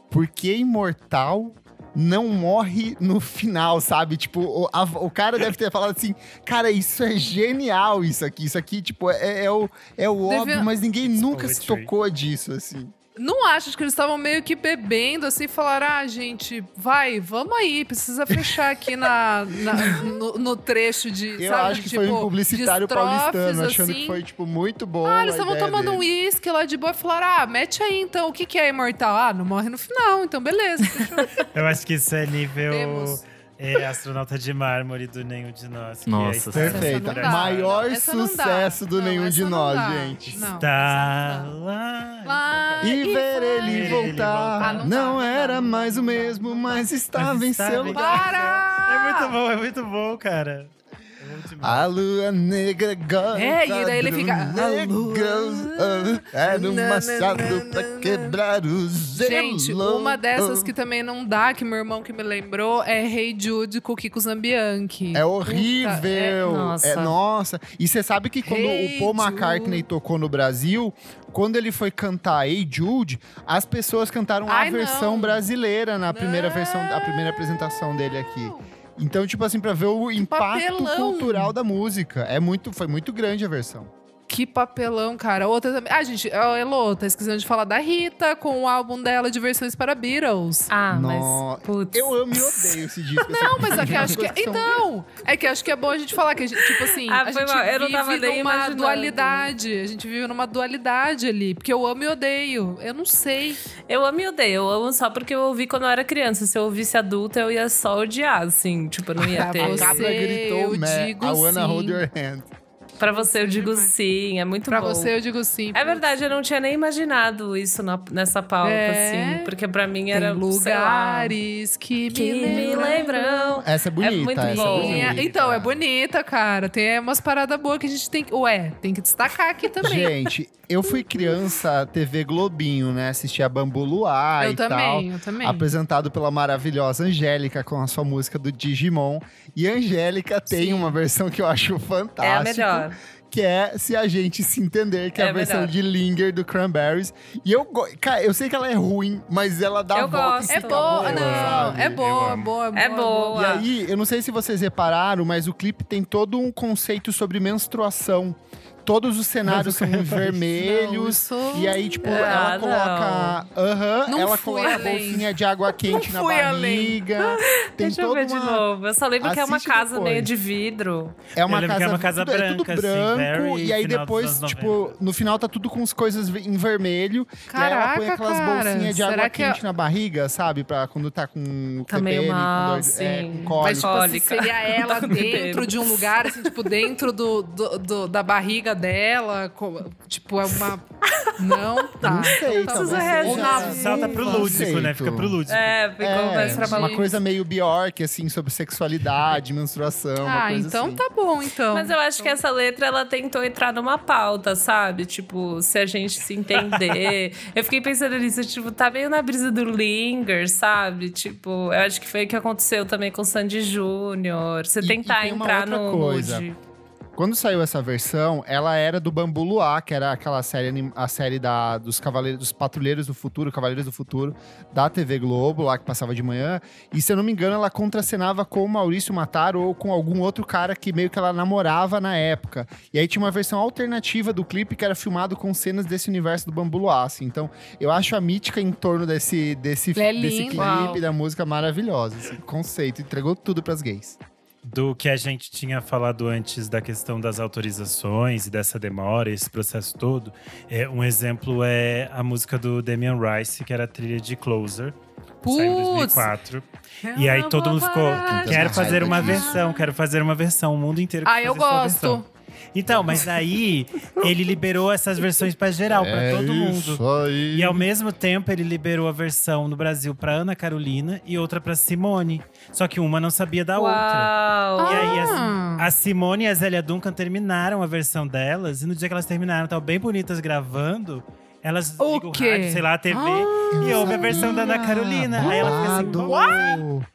Por que Imortal não morre no final, sabe? Tipo, o, a- o cara deve ter falado assim, cara, isso é genial, isso aqui. Isso aqui, tipo, é, é o, é o óbvio, mas ninguém nunca se tocou disso, assim. Não acho, acho que eles estavam meio que bebendo assim, falaram: ah, gente, vai, vamos aí, precisa fechar aqui na, na- no, no trecho de. Eu sabe, acho que tipo, foi um publicitário de estrofes, paulistano, achando assim. que foi, tipo, muito bom. Ah, eles estavam tomando um dele. uísque lá de boa e falaram: ah, mete aí então, o que, que é imortal? Ah, não morre no final, então beleza. Eu acho que isso é nível Temos. É, astronauta de mármore do Nenhum de Nós. que Nossa, é Perfeita. Dá. Maior não sucesso do Não, Nenhum de Nós, dá. gente. Não, Está lá. Lá E ver ele ele voltar. voltar. Ah, não era mais o mesmo, mas estava Mas em seu lugar. Para! É muito bom, é muito bom, cara. É. A lua negra gosta É, e daí ele fica, "A negro, lua- Era um machado na, pra quebrar o gelo. Gente, uma dessas que também não dá, que meu irmão que me lembrou, é Hey Jude com o Kiko Zambianchi. É Puta, horrível. Nossa. É, nossa. E você sabe que quando Hey o Paul Jude. McCartney tocou no Brasil, quando ele foi cantar Hey Jude, as pessoas cantaram Ai, a versão não. brasileira na primeira Não. versão, a primeira apresentação dele aqui. Então, tipo assim, pra ver o impacto papelão. cultural da música. É muito, foi muito grande a versão. Que papelão, cara. Outra também. Ah, gente, a Elo, tá esquecendo de falar da Rita com o álbum dela de versões para Beatles. Ah, No- mas. Putz. Eu amo e odeio esse disco. assim. Não, mas é que acho que. São- Então, é que acho que é bom a gente falar que a gente, tipo assim, Ah, a foi gente mal, eu não vive numa imaginando. dualidade. A gente vive numa dualidade ali. Porque eu amo e odeio. Eu não sei. Eu amo e odeio. Eu amo só porque eu ouvi quando eu era criança. Se eu ouvisse adulta, eu ia só odiar, assim. Tipo, eu não ia ter. A. Capra gritou, eu né? digo I wanna sim. hold your hand. Pra você, eu digo sim. É muito Pra bom. você, eu digo sim. É verdade, eu não tinha nem imaginado isso na- nessa pauta, É. assim. Porque pra mim Tem era. lá, lugares que, que me me lembram. lembram. Essa é bonita, muito essa bom. é bonita. Então, é bonita, cara. Tem umas paradas boas que a gente tem que. Ué, tem que destacar aqui também. Gente, eu fui criança TV Globinho, né? Assistia Bambu Luar eu e tal. também, eu também. Apresentado pela maravilhosa Angélica com a sua música do Digimon. E a Angélica tem Sim. uma versão que eu acho fantástica. É a melhor. Que é Se a Gente Se Entender, que é, É a versão melhor. de Linger do Cranberries. E eu, cara, eu sei que ela é ruim, mas ela dá Eu volta gosto. e É fica boa, boa, não. sabe? É boa, boa, boa. É boa. E aí, eu não sei se vocês repararam, mas o clipe tem todo um conceito sobre menstruação. Todos os cenários são em vermelhos. Não, isso- E aí, tipo, Ah, ela coloca. Aham, Não ela fui coloca a além. bolsinha de água quente na fui barriga. Tem Deixa eu toda ver de uma. novo. Eu só lembro que é uma Assiste casa depois. meio de vidro. É uma Eu lembro casa, é uma casa tudo, é tudo branca, assim, branco. very e aí depois, tipo, 90. no final tá tudo com as coisas em vermelho. e aí ela põe Caraca, aquelas cara. bolsinhas de água que é- quente na barriga, sabe? Pra quando tá com Tá meio TPM, mal, com de, sim. é, com Mas, cólica. tipo assim, Cólica. seria ela Tá dentro de um lugar, assim, tipo, dentro do, do- do- da barriga dela. Tipo, é uma. Não, tá. Não sei, Então, talvez Precisa seja- Salta pro lúdico, né? Fica pro lúdico. É, ficou É, mais uma coisa meio Bjork, assim, sobre sexualidade, menstruação, uma Ah, coisa então assim. tá bom, então. Mas eu acho que essa letra, ela tentou entrar numa pauta, sabe? Tipo, se a gente se entender. eu fiquei pensando nisso, tipo, tá meio na brisa do Linger, sabe? Tipo, eu acho que foi o que aconteceu também com o Sandy Júnior. Você E- tentar e tem uma entrar outra no coisa. Quando saiu essa versão, ela era do Bambu Luar, que era aquela série, a série da, dos Cavaleiros, dos Patrulheiros do Futuro, Cavaleiros do Futuro, da TV Globo, lá que passava de manhã. E se eu não me engano, ela contracenava com o Maurício Mataro ou com algum outro cara que meio que ela namorava na época. E aí tinha uma versão alternativa do clipe que era filmado com cenas desse universo do Bambu Luar, assim. Então, eu acho a mítica em torno desse, desse, É desse clipe Uau. da música maravilhosa. Assim, conceito, entregou tudo pras gays. Do que a gente tinha falado antes da questão das autorizações e dessa demora, esse processo todo, é, um exemplo é a música do Damian Rice, que era a trilha de Closer. Saiu em Putz! 2004. E aí todo mundo ficou, quero fazer uma versão, quero fazer uma versão, o mundo inteiro quer Ah, eu fazer sua gosto. Então, mas aí ele liberou essas versões pra geral, pra todo mundo. É aí. E ao mesmo tempo ele liberou a versão no Brasil pra Ana Carolina e outra pra Simone. Só que uma não sabia da outra. Uau! E aí, Ah. a, a Simone e a Zélia Duncan terminaram a versão delas. E no dia que elas terminaram, estavam bem bonitas gravando. Elas O ligam o rádio, sei lá, a TV. Ah, e ouve a versão da Ana Carolina. Aí ela fica assim, Babado.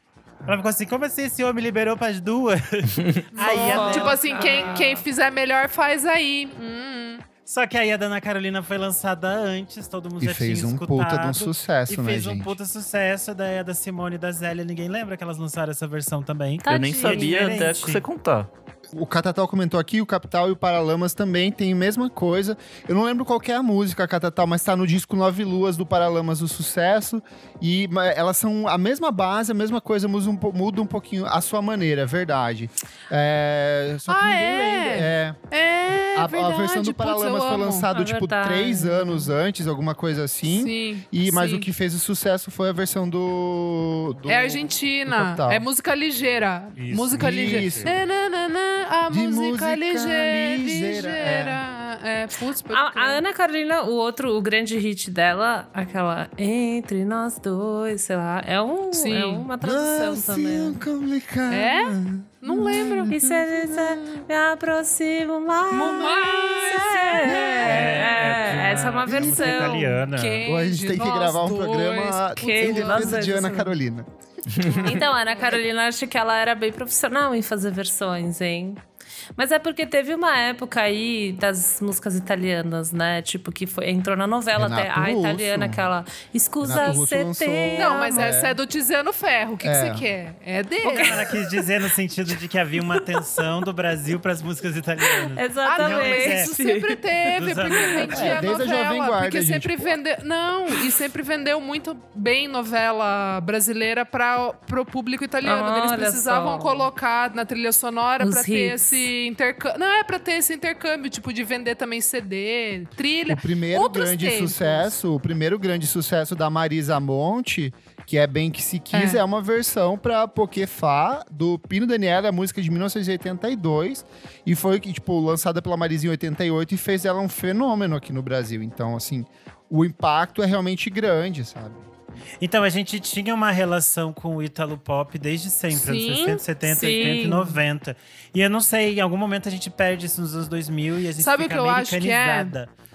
Ela ficou assim, como assim esse homem liberou pras duas? aí a Nossa. Tipo assim, quem, quem fizer melhor faz aí. Hum. Só que aí a da Ana Carolina foi lançada antes, todo mundo E já fez tinha um escutado. puta de um sucesso, E né, fez um puta sucesso. Daí a da Simone e da Zélia, ninguém lembra que elas lançaram essa versão também. Eu nem sabia até que você contar. O Catatal comentou aqui, o Capital e o Paralamas também tem a mesma coisa. Eu não lembro qual que é a música, Catatal, mas tá no disco Nove Luas do Paralamas, o sucesso. E elas são a mesma base, a mesma coisa, muda um, muda um pouquinho a sua maneira, é verdade. É, só que Ah, ninguém é? lembra. É. É, A, a versão do Putz, Paralamas eu foi amo. lançado, É tipo, verdade. três anos antes, alguma coisa assim. Sim. E, mas sim. o que fez o sucesso foi a versão do. do É do Argentina. Capital. É música ligeira. Isso. Música ligeira. Isso. Na, na, na, a De música, música ligeira. ligeira, ligeira. É, putz, A, a. Ana Carolina, o outro, o grande hit dela, aquela Entre Nós Dois, sei lá, é, um, Sim. é uma tradução também. complicado. É? Não lembro. E se me aproximo mais? Mais, É, É, é, essa é uma versão. italiana. Quem Ou a gente tem que gravar um dois? programa Que em de Ana. Carolina. Então, a Ana Carolina, acho que ela era bem profissional em fazer versões, hein? Mas é porque teve uma época aí das músicas italianas, né? Tipo, que foi, entrou na novela Renato até a Russo. italiana, aquela Escusa te Não, mas amo. essa é do Tiziano Ferro. O que, que É. você quer? É O dele. cara quis dizer no sentido de que havia uma atenção do Brasil para as músicas italianas. Ah, não, Exatamente. é. isso sempre teve, porque vendia É, desde a novela. Jovem Guarda, porque gente. sempre vendeu. Não, e sempre vendeu muito bem novela brasileira para pro público italiano. Eles Olha precisavam só. colocar na trilha sonora para ter hits. Intercâmbio. Não, é para ter esse intercâmbio, tipo, de vender também CD, trilha. O primeiro Outros grande tempos. sucesso, o primeiro grande sucesso da Marisa Monte, que é Bem Que Se Quis, é, É. uma versão pra Pokéfá do Pino Daniela, a música de 1982. E foi, tipo, lançada pela Marisa em 88 e fez ela um fenômeno aqui no Brasil. Então, assim, o impacto é realmente grande, sabe? Então, a gente tinha uma relação com o Ítalo Pop desde sempre, anos Sim, 60, 70, sim. 80 e 90. E eu não sei, em algum momento a gente perde isso nos anos 2000 e a gente Sabe fica que eu acho que é?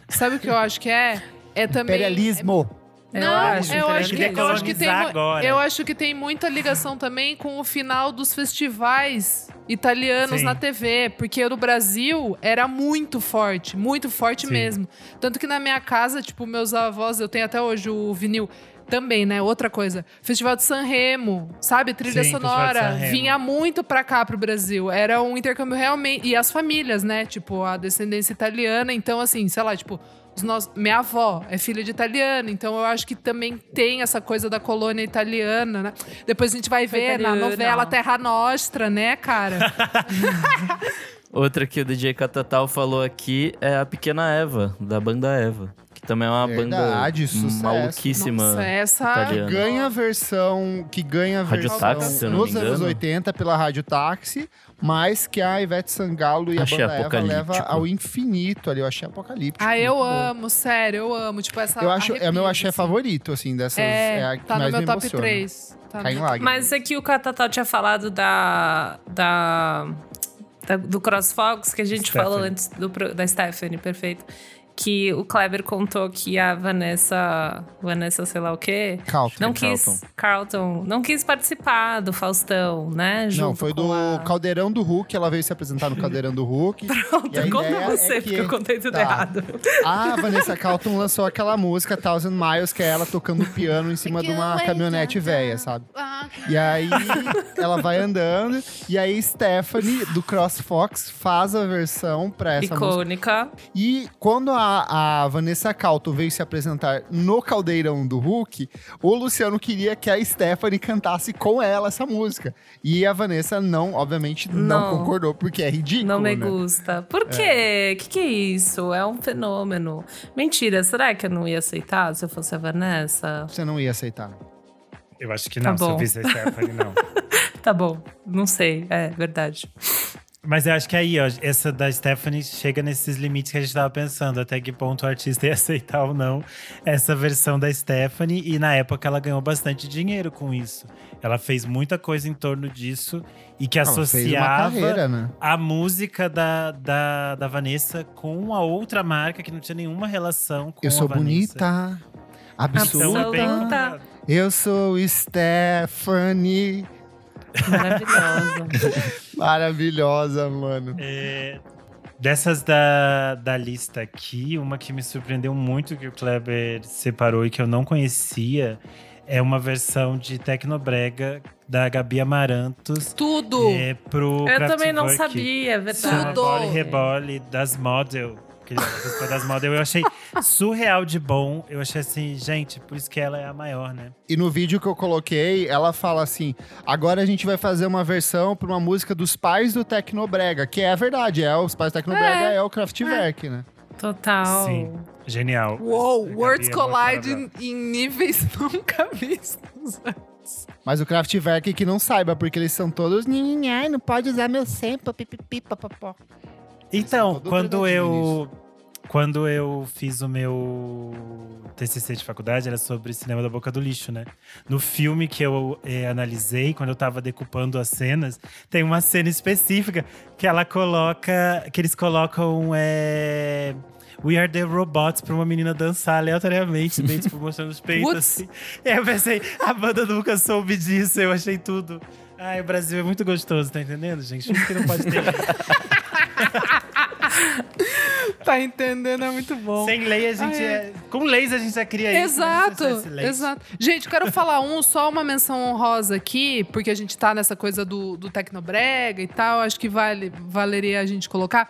Sabe o que eu acho que é? É também. Imperialismo. Eu Não, acho, eu acho, que, eu acho que tem, agora. eu acho que tem muita ligação também com o final dos festivais italianos Sim. na TV, porque no Brasil era muito forte, muito forte Sim. mesmo. Tanto que na minha casa, tipo, meus avós, eu tenho até hoje o vinil também, né? Outra coisa. Festival de San Remo, sabe? Trilha Sim, sonora. Vinha muito pra cá, pro Brasil. Era um intercâmbio realmente. E as famílias, né? Tipo, a descendência italiana. Então, assim, sei lá, tipo. Os nossos, minha avó é filha de italiano, então eu acho que também tem essa coisa da colônia italiana, né? Depois a gente vai ver na novela Terra Nostra, né, cara? Outra que o DJ Catatal falou aqui é a Pequena Eva, da banda Eva. Que também é uma Verdade, banda sucesso. maluquíssima Nossa, essa. italiana. Ganha a versão que ganha a Rádio versão Táxi, se eu não nos me anos engano. 80 pela Rádio Táxi, mas que a Ivete Sangalo e Achei a banda Eva apocalíptico. leva ao infinito ali. Eu achei apocalíptico. Ah, eu muito bom. amo, sério, eu amo. Tipo, essa. Eu acho, é o meu axé assim. favorito, assim, dessas. É, É, a que tá no mais meu me top emociona. 3. Tá Cai em no- lágrimas. Mas é que o Catatal tinha falado da, da, da- do CrossFox, que a gente Stephanie. falou antes do, pro- da Stephanie, perfeito. Que o Kleber contou que a Vanessa. Vanessa, sei lá o quê. Carlton. Não quis. Carlton. Carlton. Não quis participar do Faustão, né? Não, foi com do a- Caldeirão do Hulk. Ela veio se apresentar no Caldeirão do Hulk. a Conta você, é porque que- eu contei tudo Tá. errado. A Vanessa Carlton lançou aquela música Thousand Miles, que é ela tocando piano em cima de uma caminhonete velha, sabe? E aí ela vai andando, e aí Stephanie, do CrossFox, faz a versão pra essa música. Icônica. E quando a, a Vanessa Calton veio se apresentar no Caldeirão do Hulk, o Luciano queria que a Stephanie cantasse com ela essa música. E a Vanessa não, obviamente, não, Não. concordou, porque é ridículo, Não me né? gusta. Por quê? O que, que é isso? É um fenômeno. Mentira, será que eu não ia aceitar se eu fosse a Vanessa? Você não ia aceitar. Eu acho que não, Tá se eu visse a Stephanie, não. Tá bom, não sei. É verdade. Mas eu acho que aí, ó, essa da Stephanie chega nesses limites que a gente tava pensando, até que ponto o artista ia aceitar ou não essa versão da Stephanie. E na época ela ganhou bastante dinheiro com isso. Ela fez muita coisa em torno disso e que Ela associava carreira, né? a música da, da, da Vanessa com a outra marca que não tinha nenhuma relação com Eu sou a Vanessa. bonita, Então, é bem- Absoluta. Eu sou Stephanie. Maravilhosa. Maravilhosa, mano. É, dessas da, da lista aqui, uma que me surpreendeu muito que o Kleber separou e que eu não conhecia é uma versão de Tecnobrega da Gabi Amarantos Tudo! é, pro Eu também não sabia, é verdade. Tudo. Bole Rebole das Model. Que ele participou das Model. Eu achei surreal de bom. Eu achei assim, gente, por isso que ela é a maior, né? E no vídeo que eu coloquei, ela fala assim: agora a gente vai fazer uma versão pra uma música dos pais do Tecnobrega, que é a verdade, é os pais do Tecnobrega, é, o Kraftwerk, né? Total. Sim. Genial. Uou, words é collide em, níveis nunca vistos. Mas o Kraftwerk que não saiba, porque eles são todos. "Nhinhinhai, não pode usar meu sample, pipipi, papapó. Então, quando eu quando eu fiz o meu TCC de faculdade, era sobre cinema da boca do lixo, né? No filme que eu eh, analisei, quando eu tava decupando as cenas, tem uma cena específica que ela coloca, que eles colocam é, We Are The Robots pra uma menina dançar aleatoriamente, bem, tipo, mostrando os peitos, assim. E aí eu pensei, a banda nunca soube disso, eu achei tudo… Ai, o Brasil é muito gostoso, tá entendendo, gente? Filme que não pode ter Vai entendendo, é muito bom. Sem lei a gente Ah, é. é... Com leis a gente já cria isso. né? Exato, ser leis. exato. Gente, eu quero falar um, só uma menção honrosa aqui, porque a gente tá nessa coisa do, do Tecnobrega e tal, acho que vale, valeria a gente colocar.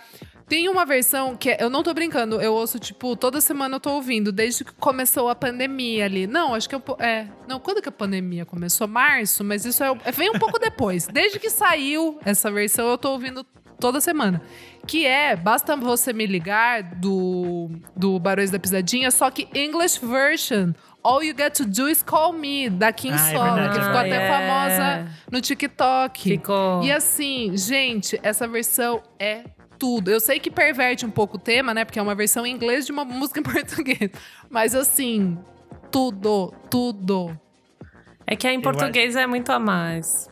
Tem uma versão que é- eu não tô brincando, eu ouço, tipo, toda semana eu tô ouvindo, desde que começou a pandemia ali. Não, acho que é po- é. Não, quando que a pandemia começou? Março, mas isso é, é- vem um pouco depois. Desde que saiu essa versão, eu tô ouvindo toda semana. Que é Basta Você Me Ligar, do, do Barões da Pisadinha, só que English version. All You Get To Do Is Call Me, da Kim Ah, é Solo, verdade, que é ficou até É. famosa no TikTok. Ficou. E assim, gente, essa versão é tudo. Eu sei que perverte um pouco o tema, né? Porque é uma versão em inglês de uma música em português. Mas assim, tudo, tudo. É que a em português é muito a mais.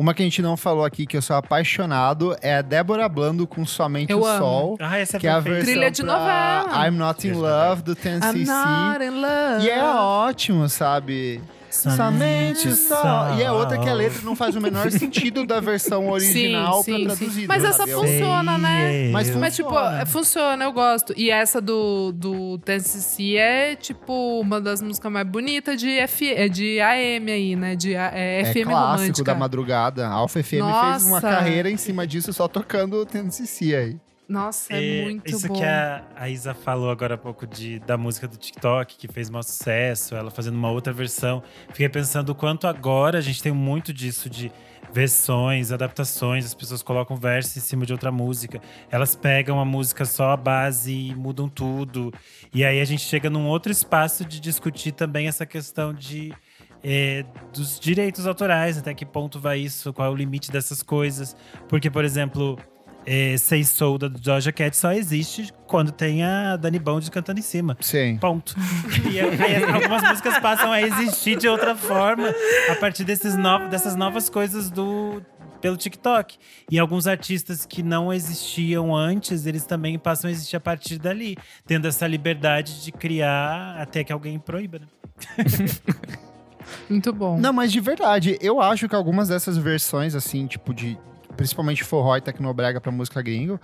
Uma que a gente não falou aqui, que eu sou apaixonado, é a Débora Blando com Somente Eu o amo. Sol. Ah, essa é Que é a versão Trilha de novela. I'm Not in Love, do I'm 10cc. not in love. E é ótimo, sabe? Somente o sol. E é outra que a letra não faz o menor sentido da versão original sim, pra sim. traduzida. Mas essa sabe? Funciona, né? Mas Mas, tipo, Funciona. é, funciona, eu gosto. E essa do, do TCC é, tipo, uma das músicas mais bonitas de, F, é de AM aí, né? De A- é, É FM clássico romântica. da madrugada. A Alfa FM fez Nossa. uma carreira em cima disso só tocando o TNCC aí. Nossa, é, É, muito isso bom. que a, a Isa falou agora há pouco de, da música do TikTok, que fez maior sucesso, ela fazendo uma outra versão. Fiquei pensando o quanto agora a gente tem muito disso de versões, adaptações, as pessoas colocam verso em cima de outra música. Elas pegam a música só a base e mudam tudo. E aí a gente chega num outro espaço de discutir também essa questão de é, dos direitos autorais, até que ponto vai isso, qual é o limite dessas coisas. Porque, por exemplo, é, Say Soul da Doja Cat só existe quando tem a Dani Bond cantando em cima. Sim. Ponto. E aí, algumas músicas passam a existir de outra forma a partir desses novos, dessas novas coisas do pelo TikTok. E alguns artistas que não existiam antes, eles também passam a existir a partir dali, tendo essa liberdade de criar até que alguém proíba, né? Muito bom. Não, mas de verdade, eu acho que algumas dessas versões, assim, tipo de. Principalmente forró e tecnobrega pra música gringo,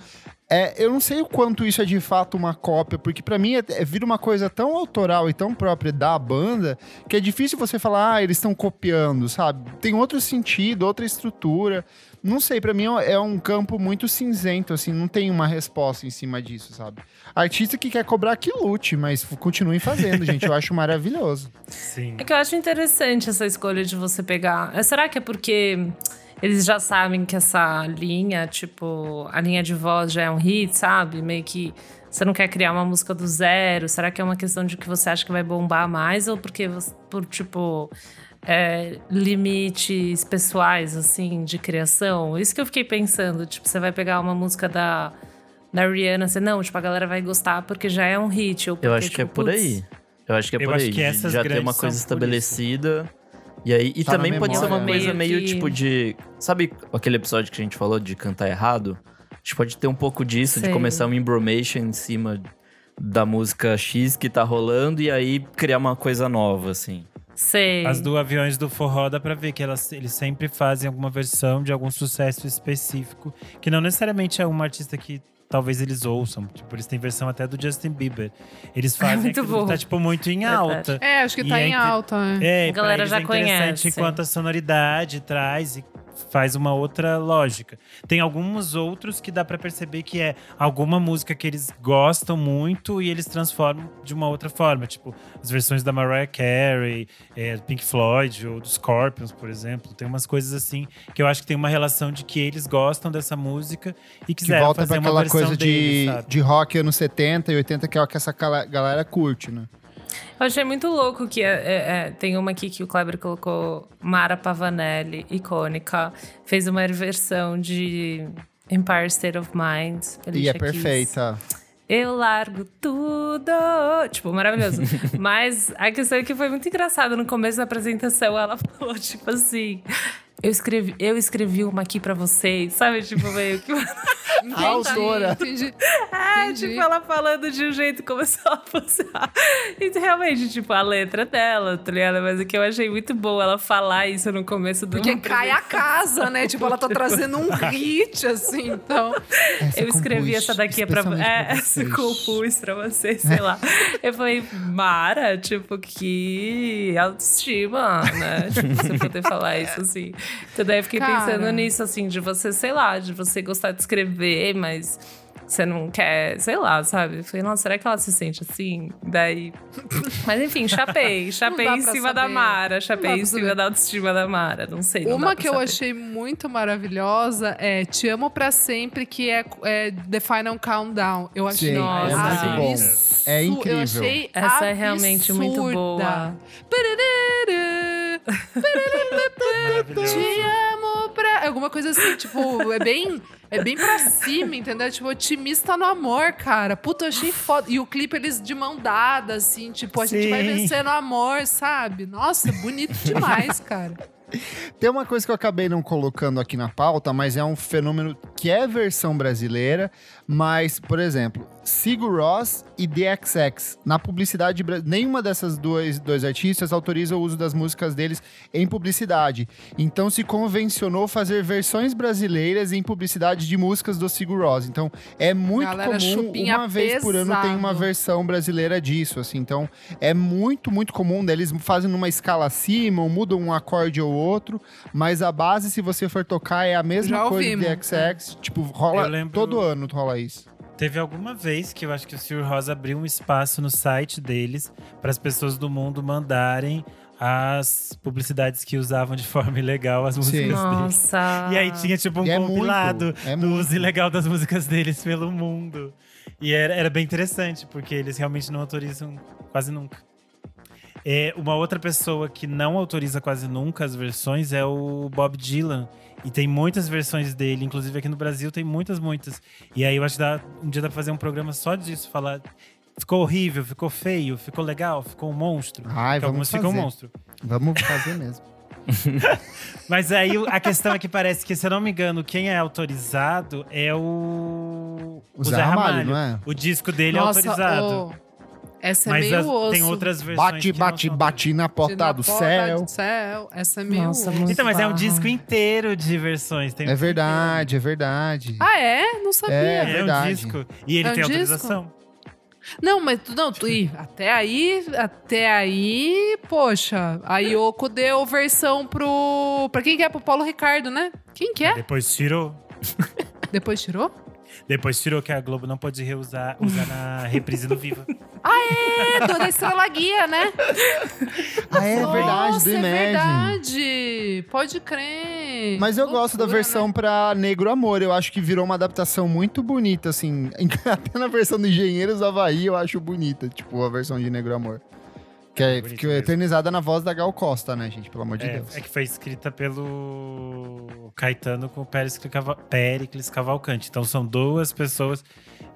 é, eu não sei o quanto isso é de fato uma cópia, porque pra mim é, é- vira uma coisa tão autoral e tão própria da banda que é difícil você falar, ah, eles estão copiando, sabe? Tem outro sentido, outra estrutura. Não sei, pra mim é um campo muito cinzento, assim, não tem uma resposta em cima disso, sabe? Artista que quer cobrar que lute, mas continuem fazendo, gente. Eu acho maravilhoso. Sim. É que eu acho interessante essa escolha de você pegar. É, Será que é porque eles já sabem que essa linha, tipo, a linha de voz já é um hit, sabe? Meio que você não quer criar uma música do zero. Será que é uma questão de que você acha que vai bombar mais? Ou porque, você- por, tipo, é, limites pessoais, assim, de criação? Isso que eu fiquei pensando. Tipo, você vai pegar uma música da. Da Rihanna, você, não, tipo, a galera vai gostar porque já é um hit. Ou Eu porque, acho que é tipo, por aí. Eu acho que é Eu por aí. que de essas já grandes uma coisa por isso. E aí, e Tá também pode ser uma coisa Meio meio que- tipo de. Sabe aquele episódio que a gente falou de cantar errado? A gente pode ter um pouco disso, de Sei. começar um embromation em cima da música X que tá rolando e aí criar uma coisa nova, assim. Sei. As do Aviões do Forró dá pra ver que elas, eles sempre fazem alguma versão de algum sucesso específico, que não necessariamente é um artista que talvez eles ouçam. Tipo, eles têm versão até do Justin Bieber. Eles fazem muito aquilo que bom. tá, tipo, muito em alta. É, acho que tá é em alta, né? É, A galera já é interessante conhece. enquanto a sonoridade traz e faz uma outra lógica. Tem alguns outros que dá pra perceber que é alguma música que eles gostam muito e eles transformam de uma outra forma. Tipo, as versões da Mariah Carey, é, Pink Floyd ou dos Scorpions, por exemplo. Tem umas coisas assim que eu acho que tem uma relação de que eles gostam dessa música e Que quiseram volta fazer pra uma aquela versão coisa de, deles, de rock anos 70 e 80, que é o que essa galera curte, né? Eu achei muito louco que é, é, é, tem uma aqui que o Kleber colocou, Mara Pavanelli, icônica, fez uma versão de Empire State of Mind. E é Keys. perfeita. Eu largo tudo. Tipo, maravilhoso. Mas a questão é que foi muito engraçado. No começo da apresentação, ela falou, tipo assim. Eu escrevi, eu escrevi uma aqui pra vocês, sabe? Tipo, meio que. A autora. Entendi. É, Entendi. tipo, ela falando de um jeito começou a funcionar. E realmente, tipo, a letra dela, tá ligado? Mas o que eu achei muito bom ela falar isso no começo do Porque cai a casa, né? Tipo, ela tá trazendo um hit, assim, então. Essa Eu escrevi compus essa daqui pra, é, essa vocês. compus pra vocês, sei lá. Eu falei, Mara, tipo, que autoestima, né? Tipo, você poder falar isso assim. Então daí eu fiquei Cara. pensando nisso, assim, de você, sei lá, de você gostar de escrever, mas você não quer, sei lá, sabe? Eu falei, nossa, será que ela se sente assim? Daí. Mas enfim, chapei. Chapei em cima da saber. Mara. Não Chapei em cima saber. da autoestima da Mara. Não sei. não Uma que eu saber. achei muito maravilhosa é Te Amo Pra Sempre, que é, é The Final Countdown. Eu achei Sim, Nossa, é muito bom. absurdo. É incrível. Eu achei Essa é realmente muito absurda. boa. Maravilhoso. Te amo pra. Alguma coisa assim, tipo, é bem. É bem pra cima, entendeu? Tipo, otimista no amor, cara. Puta, eu achei foda. E o clipe, eles de mão dada, assim, tipo, a gente vai Sim. vencer no amor, sabe? Nossa, bonito demais, cara. Tem uma coisa que eu acabei não colocando aqui na pauta, mas é um fenômeno que é versão brasileira, mas, por exemplo, Sigur Ross e DXX. Na publicidade, nenhuma dessas dois, dois artistas autoriza o uso das músicas deles em publicidade. Então se convencionou fazer versões brasileiras em publicidade de músicas do Sigur Ross. Então é muito Galera, comum, chupinha uma vez por ano tem uma versão brasileira disso, assim. Então é muito, muito comum. né? Eles fazem numa escala acima, ou mudam um acorde ou outro, mas a base, se você for tocar, é a mesma Já coisa ouvimos, de XX. Tipo, rola todo ano rola isso. Teve alguma vez que eu acho que o Sr. Rosa abriu um espaço no site deles para as pessoas do mundo mandarem as publicidades que usavam de forma ilegal as músicas Sim. deles. Nossa. E aí tinha tipo um é compilado muito, é do muito. uso ilegal das músicas deles pelo mundo. E era, era bem interessante, porque eles realmente não autorizam quase nunca. É, uma outra pessoa que não autoriza quase nunca as versões é o Bob Dylan. E tem muitas versões dele, inclusive aqui no Brasil tem muitas, muitas. E aí eu acho que dá, um dia dá pra fazer um programa só disso, falar. Ficou horrível, ficou feio, ficou legal, ficou um monstro. Ai, vamos ficam um fazer. monstro. Vamos fazer mesmo. Mas aí o- a questão é que parece que, se eu não me engano, quem é autorizado é o. O Zé Ramalho, não é? O disco dele é Nossa, autorizado. ô, essa é Mas meio as- osso. tem outras versões. Bate, bate, bate na porta Na do porta céu. do céu. Essa é meio Nossa, osso. Então, mas é um disco inteiro de versões. Tem um É verdade, é verdade. Ah, é? Não sabia. É, inteiro. É, um verdade. disco. E ele É um tem disco? autorização. Não, mas tu- não, tu, ih, até aí, até aí, poxa, a Yoko deu versão pro. Pra quem que é? Pro Paulo Ricardo, né? Quem que é? Depois tirou. Depois tirou? Depois tirou que a Globo não pode reusar usar na reprise do Viva. É, do da Estrela Guia, né? Ah, é Nossa, verdade, do é Imagine. verdade. Pode crer. Mas eu gosto da Loucura, versão né? pra Negro Amor. Eu acho que virou uma adaptação muito bonita, assim. Até na versão do Engenheiros do Havaí eu acho bonita, tipo, a versão de Negro Amor. Que é, bonito que é mesmo. eternizada na voz da Gal Costa, né, gente? Pelo amor de É, Deus. é que foi escrita pelo Caetano com o Péricles Cava- Péricles Cavalcante. Então são duas pessoas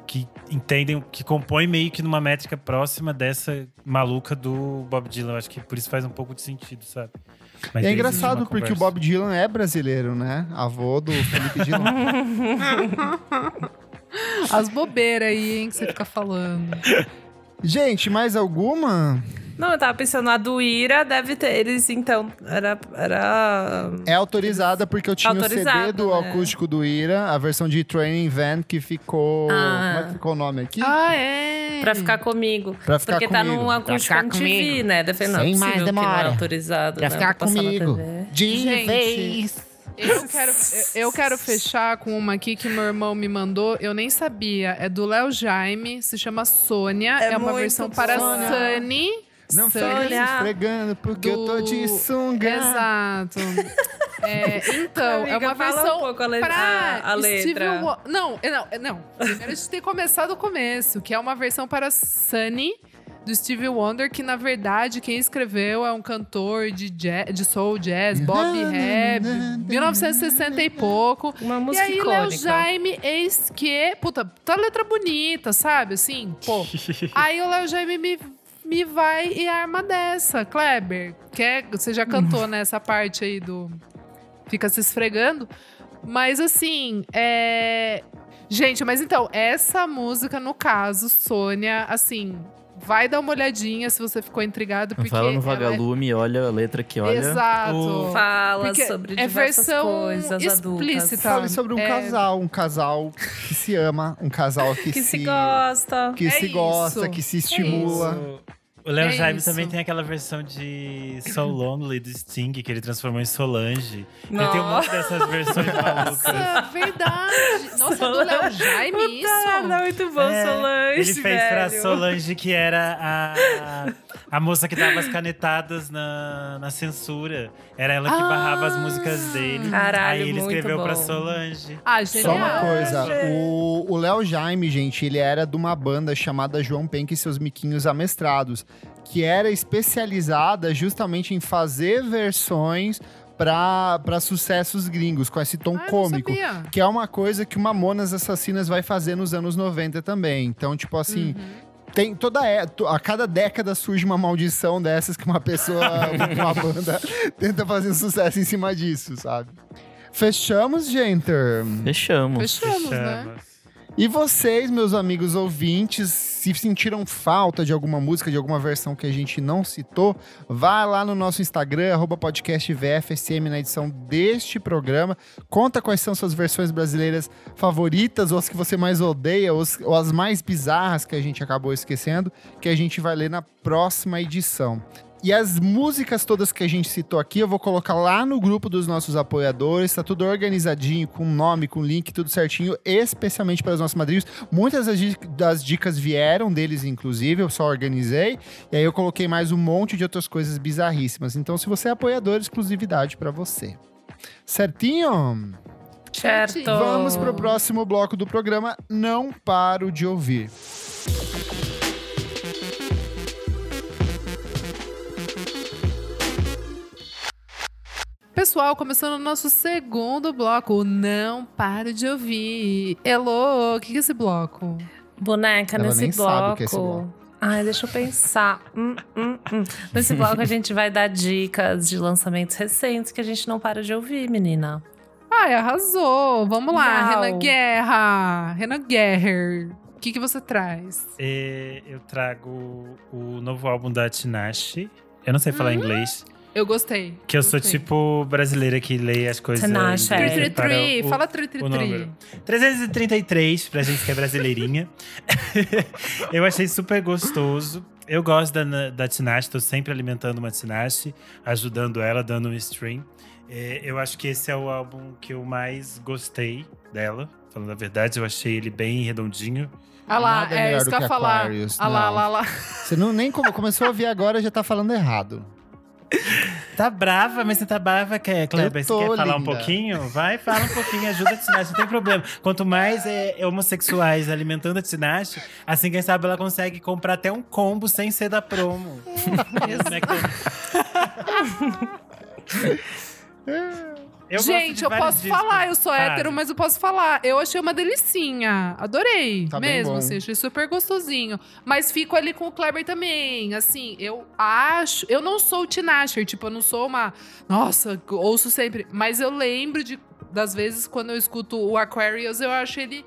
que entendem, que compõem meio que numa métrica próxima dessa maluca do Bob Dylan. Eu acho que por isso faz um pouco de sentido, sabe? Mas é engraçado porque o conversa. Bob Dylan é brasileiro, né? Avô do Felipe Dylan. As bobeiras aí, hein, que você fica falando. gente, mais alguma? Não, eu tava pensando, a do Ira deve ter. Eles, então, era. era... É autorizada porque eu tinha o CD do né? acústico do Ira, a versão de Training Van que ficou. Ah. Como é que ficou o nome aqui? Ah, é? Pra ficar comigo. Pra ficar Porque tá comigo. num acústico Pra ficar MTV, comigo. né? Deve não é Sem mais que não é demora. autorizado, Pra né? ficar comigo. De Gente, vez. Eu quero, eu quero fechar com uma aqui que meu irmão me mandou. Eu nem sabia. É do Léo Jaime, se chama Sônia. É É, uma versão para Sônia. Sunny. Não fica se esfregando porque eu tô de sunga. Exato. É, então, é Amiga, uma fala versão um pouco a le- pra a- a letra. Wo- Não, é, não, é, não. Primeiro a gente tem que começar do começo, que é uma versão para Sunny do Stevie Wonder, que na verdade quem escreveu é um cantor de, jazz, de soul jazz, Bob Reb, 1960 e pouco. Uma E música aí, Léo. Jaime, eis que. Puta, tá letra bonita, sabe? Assim, pô. aí o Léo Jaime me, me vai e arma dessa. Kleber, quer, você já cantou nessa parte aí do. Fica se esfregando. Mas assim, é. Gente, mas então, essa música, no caso, Sônia, assim, vai dar uma olhadinha se você ficou intrigado. Porque Fala no é- vagalume, olha a letra que olha. Exato. O- Fala Porque sobre é diversas versão coisas adultas. explícita. Fale sobre um É. casal, um casal que se ama, um casal que, Que se gosta. que É se gosta, isso. que se É estimula. O- O Léo É Jaime isso. também tem aquela versão de So Lonely do Sting, que ele transformou em Solange. Ele tem um monte dessas versões malucas. Nossa, verdade. Nossa, do Léo Jaime isso? Puta, muito bom, É, Solange, Ele fez pra velho. Solange, que era a, a moça que dava as canetadas na, na censura. Era ela que Ah. barrava as músicas dele. Caralho, Aí ele muito escreveu pra bom. Solange. Ah, Só uma coisa, o o Léo Jaime, gente, ele era de uma banda chamada João Penck e seus miquinhos amestrados, que era especializada justamente em fazer versões para sucessos gringos, com esse tom Ah, cômico. Que é uma coisa que o Mamonas Assassinas vai fazer nos anos 90 também. Então, tipo assim, tem toda é, a cada década surge uma maldição dessas que uma pessoa, uma banda tenta fazer sucesso em cima disso, sabe? Fechamos, gente. Fechamos. Fechamos, né? E vocês, meus amigos ouvintes, se sentiram falta de alguma música, de alguma versão que a gente não citou, vá lá no nosso Instagram, arroba podcast VFSM, na edição deste programa. Conta quais são suas versões brasileiras favoritas, ou as que você mais odeia, ou ou as mais bizarras que a gente acabou esquecendo, que a gente vai ler na próxima edição. E as músicas todas que a gente citou aqui, eu vou colocar lá no grupo dos nossos apoiadores. Tá tudo organizadinho, com nome, com link, tudo certinho, especialmente para os nossos madrinhos. Muitas das di- das dicas vieram deles, inclusive, eu só organizei. E aí eu coloquei mais um monte de outras coisas bizarríssimas. Então, se você é apoiador, exclusividade para você. Certinho? Certo. Vamos pro próximo bloco do programa. Não paro de ouvir. Pessoal, começando o nosso segundo bloco, o Não Paro de Ouvir. Elô, o que que é esse bloco? Boneca, Ela nesse nem bloco. sabe o que é esse bloco. Ai, deixa eu pensar. Hum, hum, hum. Nesse bloco a gente vai dar dicas de lançamentos recentes que a gente não para de ouvir, menina. Ai, arrasou. Vamos lá, Uau. Renan Guerra. Renan Guerra, o que que você traz? E eu trago o novo álbum da Tinashe. Eu não sei falar inglês. Eu gostei. Que eu sou Gostei. tipo brasileira que lê as coisas. Tinashe. inglês Tri, tri, para tri. o- Fala tri, tri, o tri. número. 333, pra gente que é brasileirinha. eu achei super gostoso. Eu gosto da, da Tinashe, tô sempre alimentando uma Tinashe, ajudando ela, dando um stream. É, eu acho que esse é o álbum que eu mais gostei dela. Falando a verdade, eu achei ele bem redondinho. Ah lá, Nada é isso que eu ia falar. Aquarius, Ah lá, lá, lá. Você não nem come- começou a ouvir agora, já tá falando errado. Tá brava, mas você tá brava, quer, Kleber? Você quer falar um linda. pouquinho? Vai, fala um pouquinho, ajuda a Tinashe, não tem problema. Quanto mais é, homossexuais alimentando a Tinashe, assim, quem sabe ela consegue comprar até um combo sem ser da promo. Como é Eu Gente, eu posso discos. falar, eu sou Fale. hétero, mas eu posso falar. Eu achei uma delicinha. Adorei. Tá bem mesmo, bom. assim, achei super gostosinho. Mas fico ali com o Kleber também. Assim, eu acho. Eu não sou o Tinasher, tipo, eu não sou uma. Nossa, ouço sempre. Mas eu lembro de, das vezes quando eu escuto o Aquarius, eu acho ele.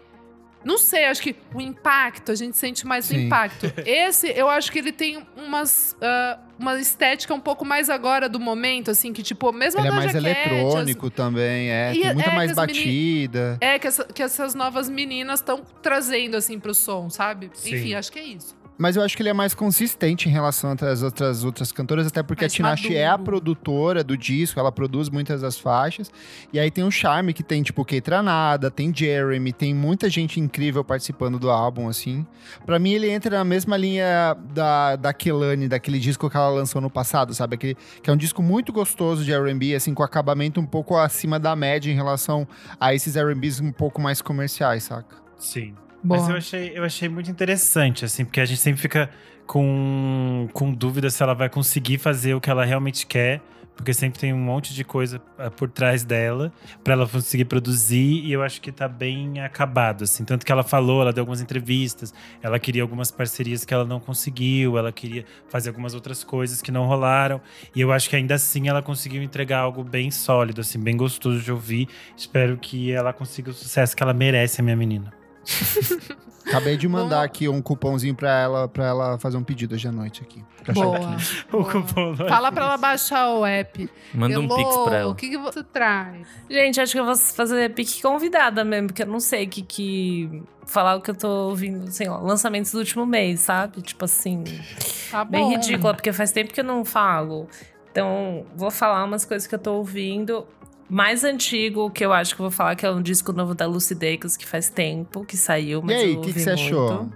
Não sei, acho que o impacto, a gente sente mais o Sim. impacto. Esse, eu acho que ele tem umas, ah, uma estética um pouco mais agora do momento, assim, que tipo, mesmo Ele é mais Cat, as- eletrônico também, é. E Tem muita é mais as meni- batida. é, que, essa- que essas novas meninas estão trazendo, assim, pro som, sabe? Sim. Enfim, acho que é isso. Mas eu acho que ele é mais consistente em relação às outras, outras cantoras, até porque Mais a Tinashe maduro. é a produtora do disco, ela produz muitas das faixas. E aí tem o charme que tem, tipo, Keitranada, tem Jeremy, tem muita gente incrível participando do álbum, assim. Pra mim, ele entra na mesma linha da, da Kelani, daquele disco que ela lançou no passado, sabe? Aquele, que é um disco muito gostoso de R&B, assim, com acabamento um pouco acima da média em relação a esses R&Bs um pouco mais comerciais, saca? Sim. Boa. Mas eu achei, eu achei muito interessante, assim, porque a gente sempre fica com, com dúvida se ela vai conseguir fazer o que ela realmente quer. Porque sempre tem um monte de coisa ah, por trás dela pra ela conseguir produzir, e eu acho que tá bem acabado, assim. Tanto que ela falou, ela deu algumas entrevistas, ela queria algumas parcerias que ela não conseguiu, ela queria fazer algumas outras coisas que não rolaram. E eu acho que ainda assim ela conseguiu entregar algo bem sólido, assim, bem gostoso de ouvir. Espero que ela consiga o sucesso que ela merece, a minha menina. Acabei de mandar Vamos- aqui um cupomzinho pra ela, pra ela fazer um pedido hoje à noite aqui. Pra Boa. O cupom do Fala pra ela baixar o app. Manda um pix pra O ela. que, que você traz? Gente, acho que eu vou fazer pique convidada mesmo, porque eu não sei que que falar o que eu tô ouvindo, sei lá, lançamentos do último mês, sabe? Tipo assim, Tá bem ridícula, porque faz tempo que eu não falo. Então, vou falar umas coisas que eu tô ouvindo. Mais antigo, que eu acho que eu vou falar, que é um disco novo da Lucy Dacus, que faz tempo que saiu, E mas aí, eu o que, que você achou?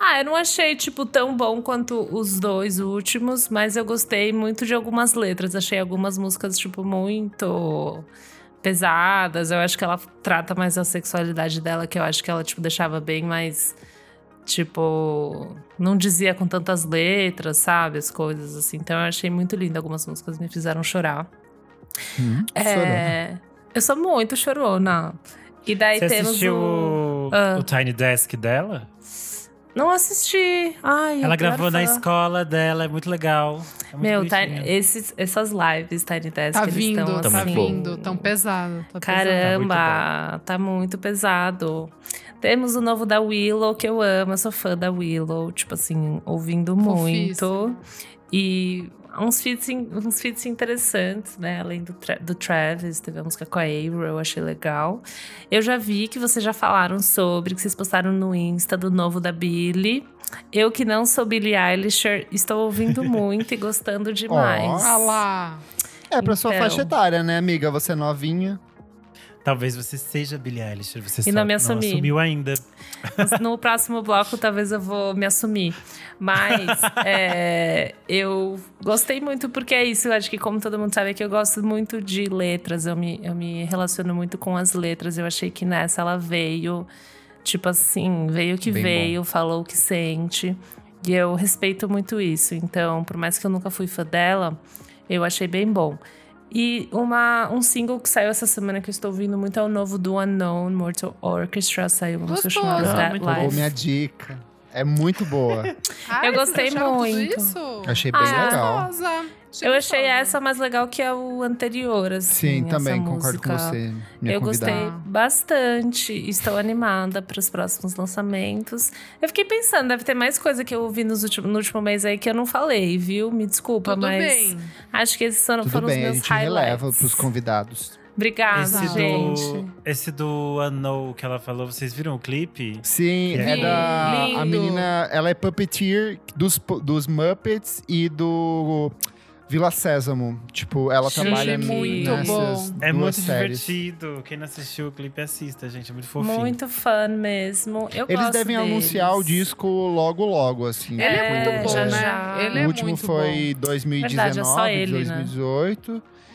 Ah, eu não achei, tipo, tão bom quanto os dois últimos, mas eu gostei muito de algumas letras. Achei algumas músicas, tipo, muito pesadas. Eu acho que ela trata mais a sexualidade dela, que eu acho que ela, tipo, deixava bem mais. Tipo, não dizia com tantas letras, sabe? As coisas assim. Então eu achei muito lindo. Algumas músicas me fizeram chorar. Hum, É, eu sou muito chorona. E daí Você temos assistiu o. o, Ah. o Tiny Desk dela? Não assisti. Ai, Ela gravou na escola dela, é muito legal. É muito Meu, bonitinho. Tiny- esses, essas lives Tiny Desk, Tá eles vindo, estão tá assim. vindo. Tão pesado. Tá pesado. Caramba, tá muito pesado. Temos o novo da Willow, que eu amo, eu sou fã da Willow, tipo assim, ouvindo Fofíssimo. muito. E uns feats, in- uns feats interessantes, né? Além do, Tra- do Travis, teve a música com a Avril, eu achei legal. Eu já vi que vocês já falaram sobre, que vocês postaram no Insta do novo da Billie. Eu que não sou Billie Eilish, estou ouvindo muito e gostando demais. Ah lá. É pra sua Então. faixa etária, né, amiga? Você é novinha. Talvez você seja Billie Eilish, você E só não me assumi. assumiu ainda. No próximo bloco, talvez eu vou me assumir. Mas é, eu gostei muito, porque é isso. Eu acho que, como todo mundo sabe, é que eu gosto muito de letras. Eu me, eu me relaciono muito com as letras. Eu achei que nessa ela veio, tipo assim, veio o que Bem veio, falou o que sente. E eu respeito muito isso. Então, por mais que eu nunca fui fã dela, eu achei bem bom. E uma, um single que saiu essa semana que eu estou ouvindo muito é o novo do Unknown Mortal Orchestra. Saiu uma música chamada Ah, That Life. minha dica. É muito boa. Ai, Eu gostei muito. Isso? Achei bem Ah, legal. Gostosa. Eu achei gostosa. essa mais legal que a o anterior, assim. Sim, também essa concordo com música. você. Minha eu gostei convidada. bastante. Estou animada para os próximos lançamentos. Eu fiquei pensando, deve ter mais coisa que eu ouvi nos últimos, no último mês aí que eu não falei, viu? Me desculpa, Tudo mas bem. acho que esses foram, Tudo foram os bem, a meus gente releva highlights. pros convidados. Obrigada, esse, gente. do, esse do Unknown que ela falou, vocês viram o clipe? Sim, é Vi, da. A lindo. menina. Ela é puppeteer dos, dos Muppets e do Vila Sésamo. Tipo, ela Achei trabalha muito nessas bom. É muito séries. divertido. Quem não assistiu o clipe, assista, gente. É muito fofinho. Muito fã mesmo. Eu Eles gosto devem deles. anunciar o disco logo, logo, assim. Ele é, É, muito bom, já, né? já. Ele o é último muito foi 2019, Verdade, é só ele, né?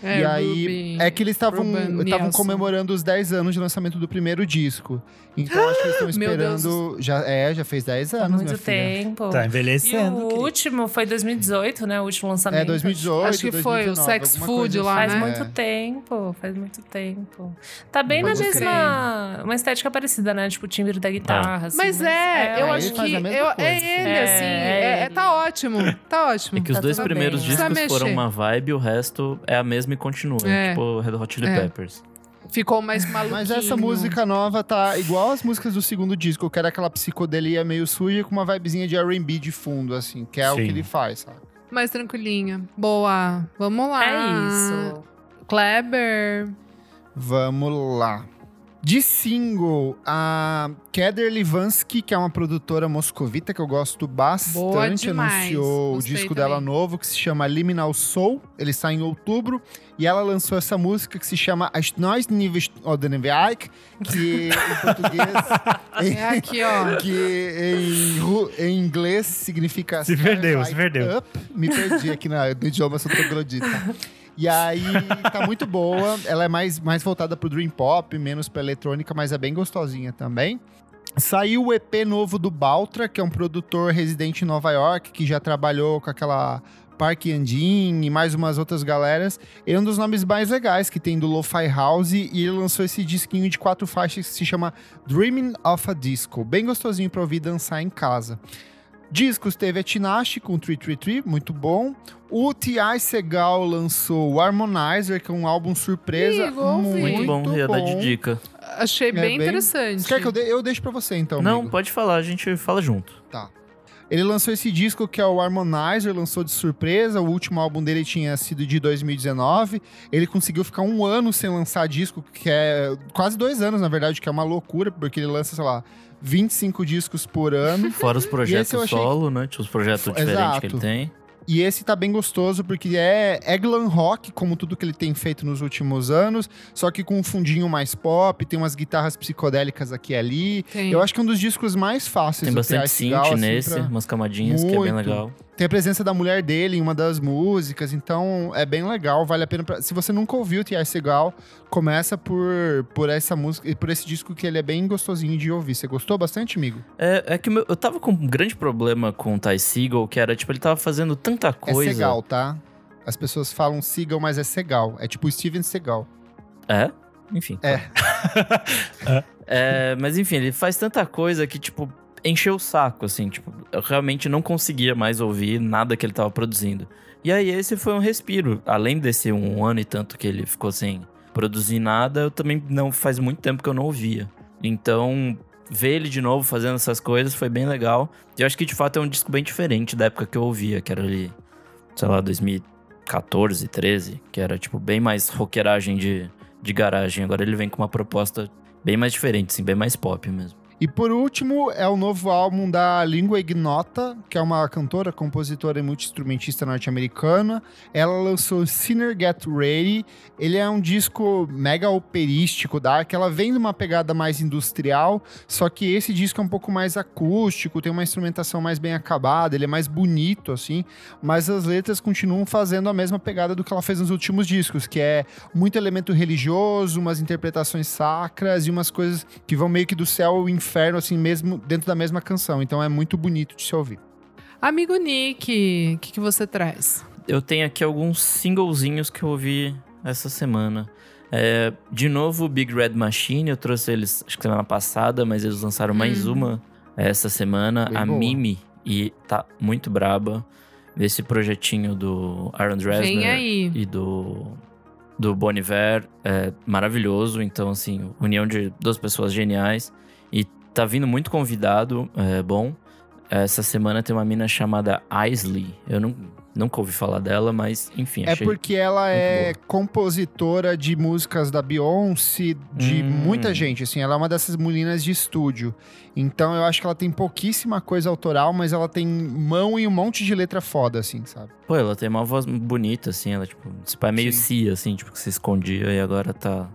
2018. É, e aí, Ruby- é que eles estavam comemorando os 10 anos de lançamento do primeiro disco. Então acho que eles estão esperando. Já, é, já fez 10 Há anos, minha muito filha. tempo. Tá E envelhecendo. o querido. último foi 2018, né? O último lançamento. É 2018, Acho que foi o 2019, Sex Food lá, Faz assim. né? muito É. tempo, faz muito tempo. Tá bem na mesma. Uma estética parecida, né? Tipo o timbre da guitarra. assim, Mas é, eu aí acho ele faz que eu- é ele, É, assim. é É, é- tá ótimo. Tá ótimo. É que os Tá dois tudo primeiros discos foram uma vibe, o resto é a mesma e continua. É. Tipo Red Hot Chili É. Peppers. Ficou mais maluquinho. Mas essa música nova tá igual as músicas do segundo disco, que era aquela psicodelia meio suja com uma vibezinha de R&B de fundo, assim, que é o Sim. que ele faz, sabe? Mais tranquilinha. Boa. Vamos lá. É isso. Kleber. Vamos lá. De single, a Keder Livansky, que é uma produtora moscovita que eu gosto bastante, anunciou Gostei o disco também. dela novo, que se chama Liminal Soul. Ele sai em outubro. E ela lançou essa música que se chama As Nós Níveis Odenviaik, que em português... É aqui, ó. que em, em inglês significa Se perdeu, se perdeu. Up. Me perdi aqui na, no idioma sou troglodita. E aí, tá muito boa. Ela é mais, mais voltada pro Dream Pop, menos pra eletrônica, mas é bem gostosinha também. Saiu o EP novo do Baltra, que é um produtor residente em Nova York, que já trabalhou com aquela Park Andin e mais umas outras galeras. Ele é um dos nomes mais legais que tem do Lo-Fi House e ele lançou esse disquinho de quatro faixas que se chama Dreaming of a Disco. Bem gostosinho pra ouvir dançar em casa. Discos teve a Tinashe com 333, muito bom. O T.I. Segal lançou o Harmonizer, que é um álbum surpresa. Ih, muito Muito bom, ia dar de dica. Achei É bem, interessante. Você quer que eu, dê? eu deixo pra você, então, Não, amigo. pode falar, a gente fala junto. Ele lançou esse disco que é o Harmonizer, lançou de surpresa. O último álbum dele tinha sido de 2019. Ele conseguiu ficar um ano sem lançar disco, que é quase dois anos, na verdade, que é uma loucura, porque ele lança, sei lá, 25 discos por ano. Fora os projetos achei- solo, né? Tinha os projetos diferentes Exato. que ele tem. E esse tá bem gostoso porque é, é glam rock, como tudo que ele tem feito nos últimos anos, só que com um fundinho mais pop, tem umas guitarras psicodélicas aqui e ali. Tem. Eu acho que é um dos discos mais fáceis Tem do bastante synth Segal, assim, nesse, pra- umas camadinhas, que é bem Muito. legal. Tem a presença da mulher dele em uma das músicas, então é bem legal, vale a pena. Pra... Se você nunca ouviu o T.I. Segal, começa por, por essa música, por esse disco que ele é bem gostosinho de ouvir. Você gostou bastante, amigo? É, é que meu- eu tava com um grande problema com o Ty Seagal, que era, tipo, ele tava fazendo tanta coisa. É Segal, tá? As pessoas falam Segal, mas é Segal. É tipo Steven Segal. É? Enfim. É. É, mas enfim, ele faz tanta coisa que, tipo, encheu o saco, assim, tipo, eu realmente não conseguia mais ouvir nada que ele tava produzindo. E aí esse foi um respiro. Além desse um ano e tanto que ele ficou sem produzir nada, eu também não faz muito tempo que eu não ouvia. Então, ver ele de novo fazendo essas coisas foi bem legal. E eu acho que de fato é um disco bem diferente da época que eu ouvia, que era ali, sei lá, 2014, 13, que era tipo bem mais roqueiragem de, de garagem. Agora ele vem com uma proposta bem mais diferente, assim, bem mais pop mesmo. E por último, é o novo álbum da Língua Ignota, que é uma cantora, compositora e multi-instrumentista norte-americana. Ela lançou Sinner Get Ready. Ele é um disco mega operístico, dark. Ela vem de uma pegada mais industrial, só que esse disco é um pouco mais acústico, tem uma instrumentação mais bem acabada, ele é mais bonito, assim. Mas as letras continuam fazendo a mesma pegada do que ela fez nos últimos discos, que é muito elemento religioso, umas interpretações sacras e umas coisas que vão meio que do céu ao inferno, assim, mesmo dentro da mesma canção. Então é muito bonito de se ouvir. Amigo Nick, o que, que você traz? Eu tenho aqui alguns singlezinhos que eu ouvi essa semana. É, de novo, Big Red Machine, eu trouxe eles acho que semana passada, mas eles lançaram mais Hum. uma essa semana, Bem a boa. Mimi, e tá muito braba. Esse projetinho do Aaron Dresner aí. e do, do Bon Iver é maravilhoso. Então, assim, união de duas pessoas geniais. Tá vindo muito convidado, é bom. Essa semana tem uma mina chamada Isley. Eu não, nunca ouvi falar dela, mas enfim, É porque ela é compositora de músicas da Beyoncé, de Hum. muita gente, assim, ela é uma dessas meninas de estúdio. Então eu acho que ela tem pouquíssima coisa autoral, mas ela tem mão e um monte de letra foda, assim, sabe? Pô, ela tem uma voz bonita, assim. Ela, tipo, esse pai é meio Sim. cia, assim, tipo, que se escondia e agora tá,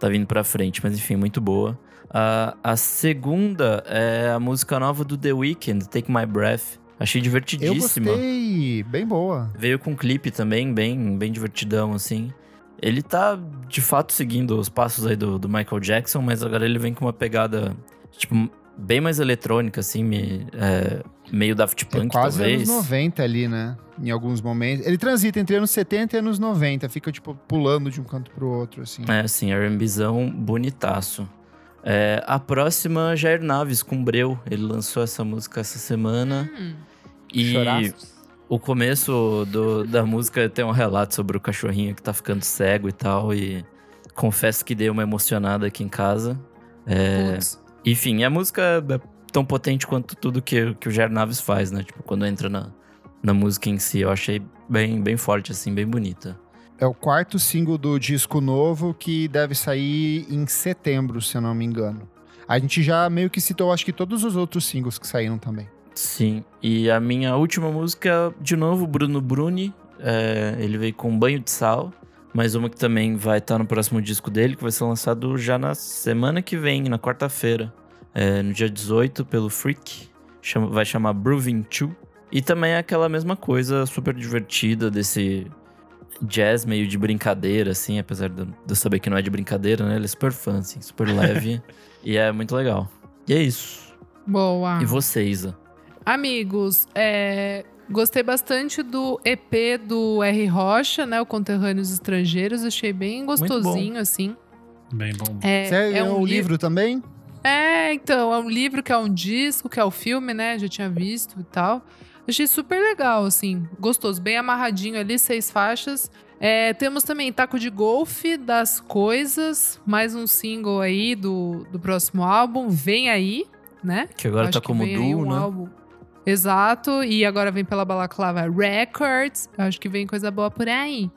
tá vindo pra frente. Mas enfim, muito boa. A, a segunda é a música nova do The Weeknd, Take My Breath. Achei Eu divertidíssima. gostei, bem boa. Veio com um clipe também, bem, bem divertidão, assim. Ele tá, de fato, seguindo os passos aí do, do Michael Jackson, mas agora ele vem com uma pegada, tipo, bem mais eletrônica, assim, me- é, meio Daft É Punk, quase talvez. anos 90 ali, né? Em alguns momentos. Ele transita entre anos 70 e anos 90, fica, tipo, pulando de um canto pro outro, assim. É, assim, R&Bzão bonitaço. É, a próxima, Jair Naves, com Breu. Ele lançou essa música essa semana. Hum, E Choraços. o começo do- da música tem um relato sobre o cachorrinho que tá ficando cego e tal. E confesso que dei uma emocionada aqui em casa. É, putz. enfim, a música é tão potente quanto tudo que, que o Jair Naves faz, né? Tipo, quando entra na, na música em si. Eu achei bem, bem forte, assim, bem bonita. É o quarto single do disco novo que deve sair em setembro, se eu não me engano. A gente já meio que citou, acho que todos os outros singles que saíram também. Sim, e a minha última música, de novo, Bruno Bruni. É, ele veio com Banho de Sal. Mais uma que também vai estar no próximo disco dele, que vai ser lançado já na semana que vem, na quarta-feira. É, no dia 18, pelo Freak. Chama- vai chamar Brewing 2. E também é aquela mesma coisa super divertida desse jazz meio de brincadeira, assim, apesar de eu saber que não é de brincadeira, né? Ele é super fã, assim, super leve. e é muito legal. E é isso. Boa. E você, Isa? Amigos, é, gostei bastante do EP do R. Rocha, né? O Conterrâneos Estrangeiros. Achei bem gostosinho, assim. Bem bom. É, Você é é um o li- livro também? É, então, é um livro que é um disco, que é o filme, né? Já tinha visto e tal. Achei super legal, assim, gostoso, bem amarradinho ali, seis faixas. É, temos também Taco de Golfe das Coisas, mais um single aí do, do próximo álbum, Vem Aí, né? Que agora Acho tá como duo, um né? álbum. Exato, e agora vem pela Balaclava Records. Acho que vem coisa boa por aí.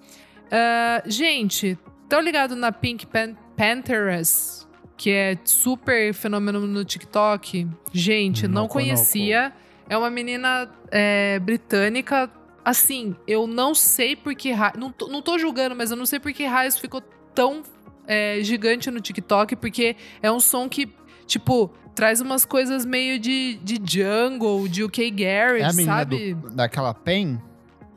Ah, gente, tão ligado na Pink Pan Panthers, que é super fenômeno no TikTok? Gente, Não não, conhecia. É uma menina é, britânica. Assim, eu não sei por que ra- não, tô- não tô julgando, mas eu não sei por que raios ficou tão é, gigante no TikTok, porque é um som que, tipo, traz umas coisas meio de, de jungle, de UK Garage, É a menina sabe? do, daquela Pen?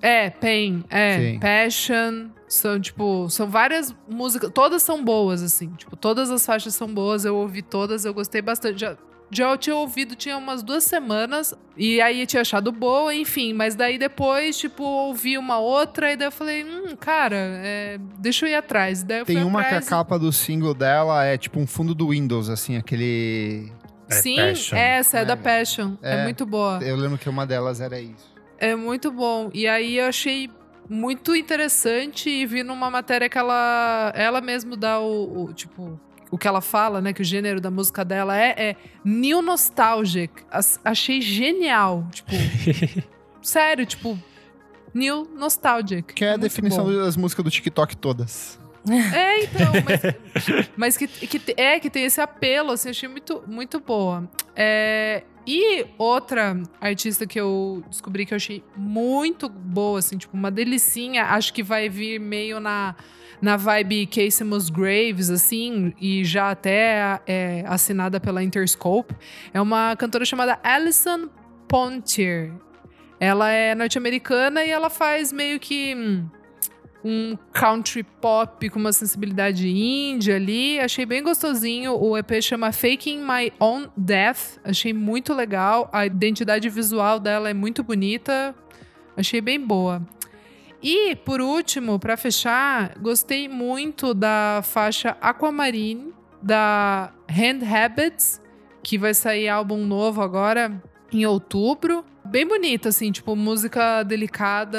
É, Pain, é, Sim. Passion. São, tipo, são várias músicas. Todas são boas, assim. Tipo, todas as faixas são boas. Eu ouvi todas, eu gostei bastante. Já, já eu tinha ouvido, tinha umas duas semanas. E aí tinha achado boa, enfim. Mas daí depois, tipo, ouvi uma outra. E daí eu falei, hum, cara, é, deixa eu ir atrás. Daí eu Tem uma que a atrás capa do single dela é tipo um fundo do Windows, assim, aquele. É Sim, Passion. essa é, É. da Passion. É. É. muito boa. Eu lembro que uma delas era isso. É muito bom. E aí eu achei muito interessante e vi numa matéria que ela, ela mesmo dá o, o, tipo o que ela fala, né, que o gênero da música dela é, é new nostalgic. As- achei genial, tipo, sério, tipo new nostalgic. Que é a Muito definição bom. das músicas do TikTok todas. É, então, mas, mas que, que é que tem esse apelo, assim, achei muito, muito boa. É, e outra artista que eu descobri que eu achei muito boa, assim, tipo, uma delicinha, acho que vai vir meio na, na vibe Casey Musgraves, assim, e já até é assinada pela Interscope. É uma cantora chamada Alison Pontier. Ela é norte-americana e ela faz meio que. hum, um country pop com uma sensibilidade índia ali. Achei bem gostosinho. O EP chama Faking My Own Death. Achei muito legal. A identidade visual dela é muito bonita. Achei bem boa. E, por último, para fechar, gostei muito da faixa Aquamarine, da Hand Habits, que vai sair álbum novo agora em outubro. Bem bonita, assim, tipo, música delicada,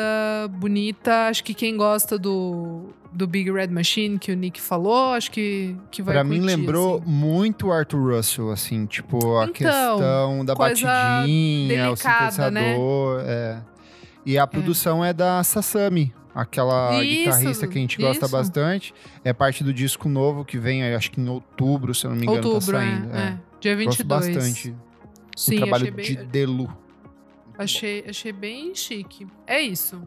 bonita. Acho que quem gosta do, do Big Red Machine, que o Nick falou, acho que, que vai Pra mim curtir, lembrou assim. muito Arthur Russell, assim, tipo, a Então, questão da batidinha, o delicada, né? sintetizador. É. E a produção é, da Sasami, aquela Isso, guitarrista que a gente gosta isso. bastante. É parte do disco novo que vem, acho que em outubro, se eu não me engano, Outubro, tá saindo. é, é. Dia 22. Gosto bastante Sim, do trabalho achei bem, de Delu. Achei, achei bem chique. É isso.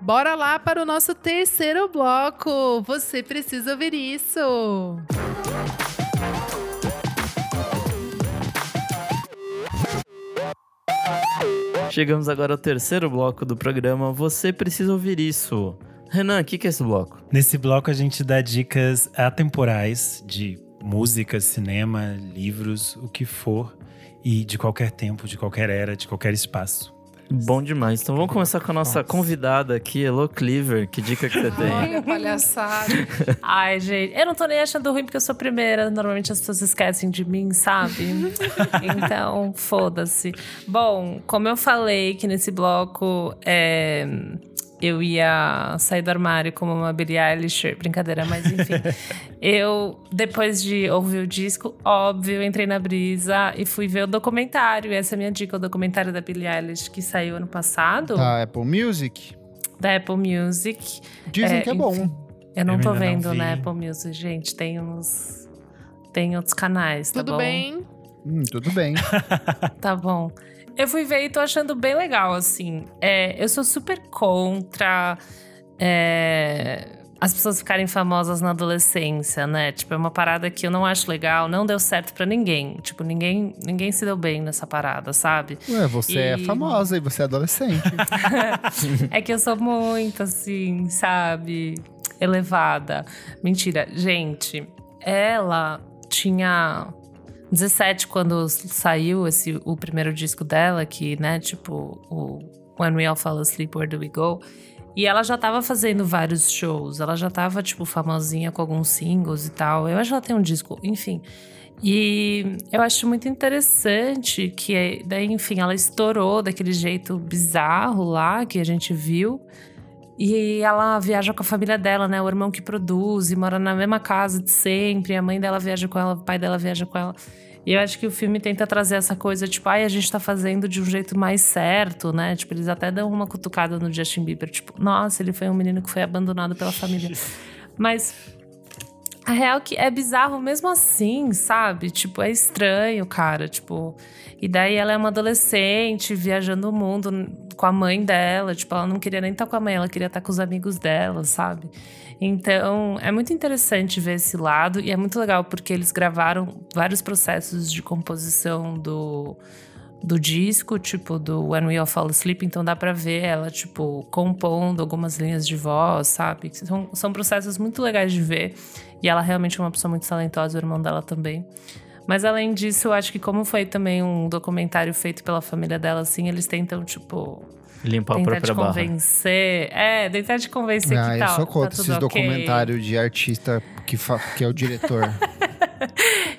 Bora lá para o nosso terceiro bloco. Você precisa ouvir isso. Chegamos agora ao terceiro bloco do programa. Você precisa ouvir isso. Renan, o que, que é esse bloco? Nesse bloco a gente dá dicas atemporais de música, cinema, livros, o que for. E de qualquer tempo, de qualquer era, de qualquer espaço. Bom demais. Então vamos começar com a nossa convidada aqui, Elo Cleaver. Que dica que você tem? Olha, palhaçada. Ai, gente, eu não tô nem achando ruim porque eu sou a primeira. Normalmente as pessoas esquecem de mim, sabe? então, foda-se. Bom, como eu falei que nesse bloco é, eu ia sair do armário como uma Billie Eilish, brincadeira, mas enfim. eu, depois de ouvir o disco, óbvio, entrei na brisa e fui ver o documentário. Essa é a minha dica, o documentário da Billie Eilish que saiu ano passado, Da Apple Music. da Apple Music. Dizem É, que é bom. enfim. Eu não Eu tô ainda não vendo, vi. né, Apple Music, gente. Tem uns. Tem outros canais, tá Tudo bom? bem? Hum, tudo bem. Tá bom. Eu fui ver e tô achando bem legal, assim. É, eu sou super contra é, as pessoas ficarem famosas na adolescência, né? Tipo, é uma parada que eu não acho legal, não deu certo pra ninguém. Tipo, ninguém, ninguém se deu bem nessa parada, sabe? Ué, você é E- famosa e você é adolescente. É que eu sou muito assim, sabe? Elevada. Mentira. Gente, ela tinha 17 quando saiu esse, o primeiro disco dela, que, né, tipo, o When We All Fall Asleep, Where Do We Go? E ela já tava fazendo vários shows, ela já tava, tipo, famosinha com alguns singles e tal. Eu acho que ela tem um disco, enfim. E eu acho muito interessante que, daí, enfim, ela estourou daquele jeito bizarro lá que a gente viu. E ela viaja com a família dela, né? O irmão que produz, e mora na mesma casa de sempre. A mãe dela viaja com ela, o pai dela viaja com ela. E eu acho que o filme tenta trazer essa coisa, tipo, ai, a gente tá fazendo de um jeito mais certo, né? Tipo, eles até dão uma cutucada no Justin Bieber, tipo, nossa, ele foi um menino que foi abandonado pela família. Mas a real que é bizarro mesmo assim, sabe? Tipo, é estranho, cara. Tipo, e daí ela é uma adolescente viajando o mundo com a mãe dela. Tipo, ela não queria nem estar com a mãe, ela queria estar com os amigos dela, sabe? Então, é muito interessante ver esse lado e é muito legal porque eles gravaram vários processos de composição do do disco, tipo, do When We All Fall Asleep, então dá pra ver ela, tipo, compondo algumas linhas de voz, sabe? São, são processos muito legais de ver. E ela realmente é uma pessoa muito talentosa, o irmão dela também. Mas além disso, eu acho que como foi também um documentário feito pela família dela, assim, eles tentam, tipo... Limpar a tentar própria te barra. convencer. É, tentar te convencer Ah, que eu tá, sou contra tá esses tudo ok. documentários de artista que, fa- que é o diretor.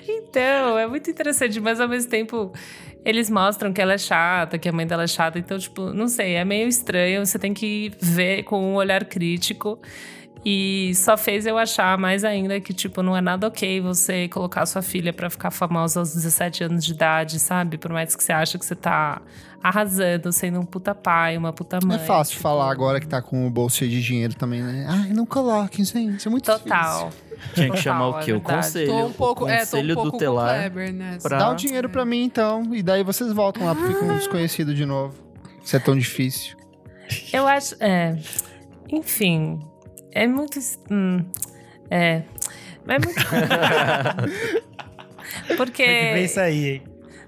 Então, é muito interessante, mas ao mesmo tempo eles mostram que ela é chata, que a mãe dela é chata, então, tipo, não sei, é meio estranho, você tem que ver com um olhar crítico. E só fez eu achar mais ainda que, tipo, não é nada ok você colocar sua filha pra ficar famosa aos 17 anos de idade, sabe? Por mais que você acha que você tá arrasando, sendo um puta pai, uma puta mãe. é fácil tipo, falar agora que tá com o bolso cheio de dinheiro também, né? Ai, não coloquem, gente. Isso é muito Total. Tinha que chamar o quê? é o conselho. Tô um pouco, o é, tô um conselho pouco tutelar. Kleber, né? pra- Dá o dinheiro pra mim, então. E daí vocês voltam lá pro Fica um Desconhecido de novo. Se é tão difícil. Eu acho. É. Enfim. É muito. hum, é. É muito. Porque. Tem que ver isso aí, hein?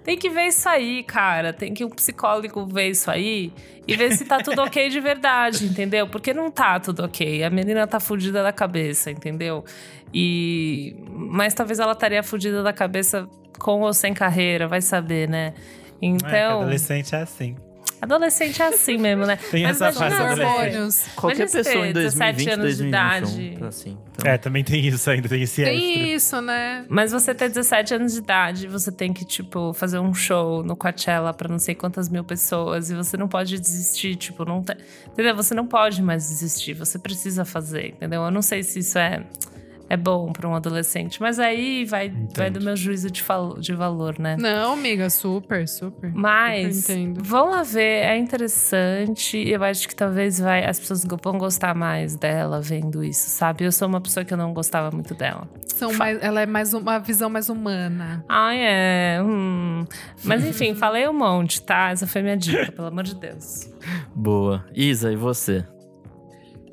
Tem que ver isso aí, cara. Tem que um psicólogo ver isso aí e ver se tá tudo ok de verdade, entendeu? Porque não tá tudo ok. A menina tá fudida da cabeça, entendeu? E. Mas talvez ela estaria fudida da cabeça com ou sem carreira, vai saber, né? É, Então. adolescente é assim. Adolescente é assim mesmo, né? Tem Mas essa fase adolescente. hormônios. Qualquer pessoa em ter 17 2020, anos de 2021. idade. Assim, então. É, também tem isso ainda, tem esse Tem extra. isso, né? Mas você ter 17 anos de idade, você tem que, tipo, fazer um show no Coachella pra não sei quantas mil pessoas e você não pode desistir, tipo, não tem. Entendeu? Você não pode mais desistir, você precisa fazer, entendeu? Eu não sei se isso é, é bom pra um adolescente, mas aí vai, vai do meu juízo de, de valor, né? Não, amiga, super, super. Mas Super entendo. vão lá ver, é interessante. Eu acho que talvez vai, as pessoas vão gostar mais dela vendo isso, sabe? Eu sou uma pessoa que eu não gostava muito dela. São mais, ela é mais uma visão mais humana. Ai, é. hum. Mas enfim, falei um monte, tá? Essa foi minha dica, pelo amor de Deus. Boa. Isa, e você?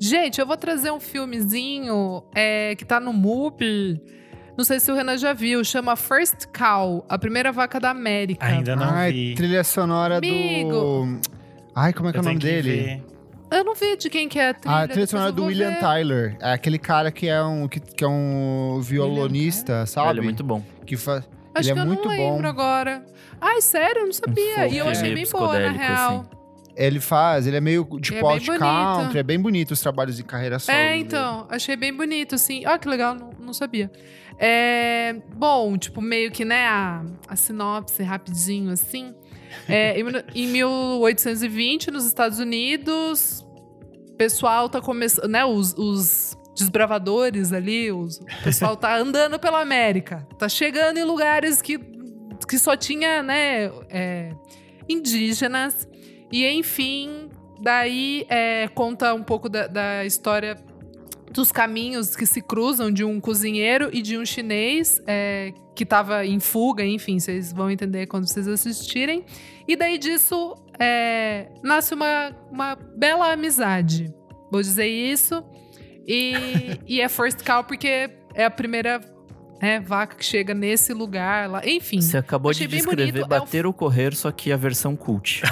Gente, eu vou trazer um filmezinho é, que tá no MUBI. Não sei se o Renan já viu. Chama First Cow, a primeira vaca da América. Ainda não Ai, vi. trilha sonora Amigo. do. Ai, como é que é Eu o nome dele? ver. Eu não vi de quem que é a trilha. A trilha depois sonora do William ver. Tyler. É aquele cara que é um, que, que é um violonista, sabe? Ele é muito bom. Que fa... Acho Ele que é eu muito não bom. lembro agora. Ai, sério? Eu não sabia. folk e eu achei bem boa, na real. assim. Ele faz, ele é meio de É post bem country, bonito. é bem bonito os trabalhos de carreira solo. É, dele. então, achei bem bonito, assim. Olha que legal, não, não sabia. É, bom, tipo, meio que, né, a, a sinopse rapidinho, assim. É, em, em 1820, nos Estados Unidos, o pessoal tá começando, né, os, os desbravadores ali, os, o pessoal tá andando pela América. Tá chegando em lugares que, que só tinha, né, é, indígenas. E, enfim, daí é, conta um pouco da, da história dos caminhos que se cruzam de um cozinheiro e de um chinês é, que estava em fuga, enfim, vocês vão entender quando vocês assistirem. E daí disso é, nasce uma, uma bela amizade. Vou dizer isso. E, e é First Cow porque é a primeira é, vaca que chega nesse lugar lá. Enfim. Você acabou de descrever bonito. É um Bater ou Correr, só que a versão cult.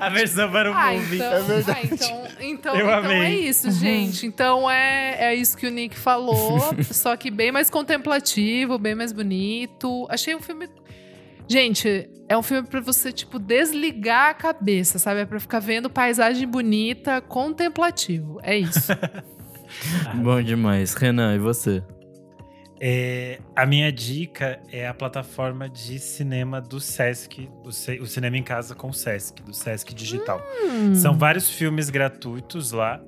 A versão para o Ah, movie. então, É verdade. ah, então, então, Eu então amei. é isso, gente. Então é, é isso que o Nick falou, só que bem mais contemplativo, bem mais bonito. Achei um filme. Gente, é um filme pra você, tipo, desligar a cabeça, sabe? É pra ficar vendo paisagem bonita, contemplativo. É isso. Bom demais. Renan, e você? É, a minha dica é a plataforma de cinema do Sesc, o, Ce- o Cinema em Casa com o Sesc, do Sesc Digital. Hum. São vários filmes gratuitos lá.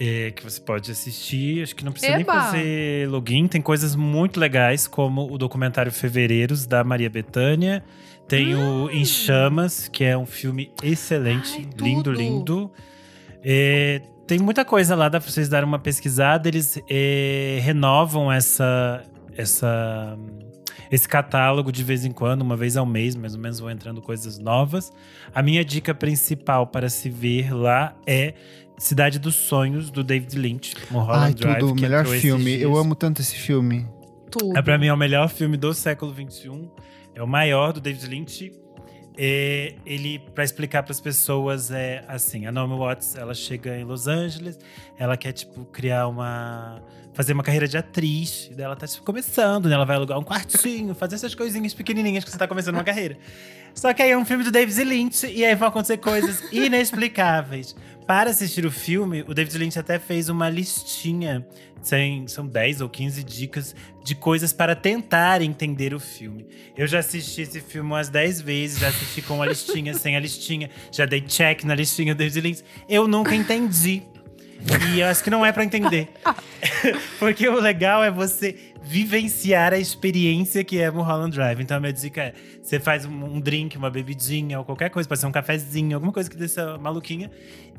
é, que você pode assistir, acho que não precisa nem Eba! fazer login. Tem coisas muito legais, como o documentário Fevereiros, da Maria Bethânia. Tem o Em Chamas, que é um filme excelente, Ai, lindo, tudo! lindo. É, tem muita coisa lá, dá pra vocês darem uma pesquisada. Eles é, renovam essa, essa, esse catálogo de vez em quando, uma vez ao mês, mais ou menos vão entrando coisas novas. A minha dica principal para se ver lá é Cidade dos Sonhos, do David Lynch. Mulholland Ai, Drive, tudo, que melhor filme. Eu amo tanto esse filme. Tudo. É, pra mim é o melhor filme do século XXI. É o maior do David Lynch. É, ele, pra explicar pras pessoas, é assim: a Naomi Watts ela chega em Los Angeles, ela quer, tipo, criar uma. fazer uma carreira de atriz. E daí ela tá tipo, começando, né? Ela vai alugar um quartinho, fazer essas coisinhas pequenininhas que você tá começando uma carreira. Só que aí é um filme do David Lynch e aí vão acontecer coisas inexplicáveis. Para assistir o filme, o David Lynch até fez uma listinha. Tem, são 10 ou 15 dicas de coisas para tentar entender o filme. Eu já assisti esse filme umas 10 vezes, já assisti com a listinha, sem a listinha, já dei check na listinha do David Lynch. Eu nunca entendi. E eu acho que não é pra entender. Porque o legal é você vivenciar a experiência que é Mulholland Drive. Então a minha dica é: você faz um, drink, uma bebidinha ou qualquer coisa, pode ser um cafezinho, alguma coisa que dessa maluquinha,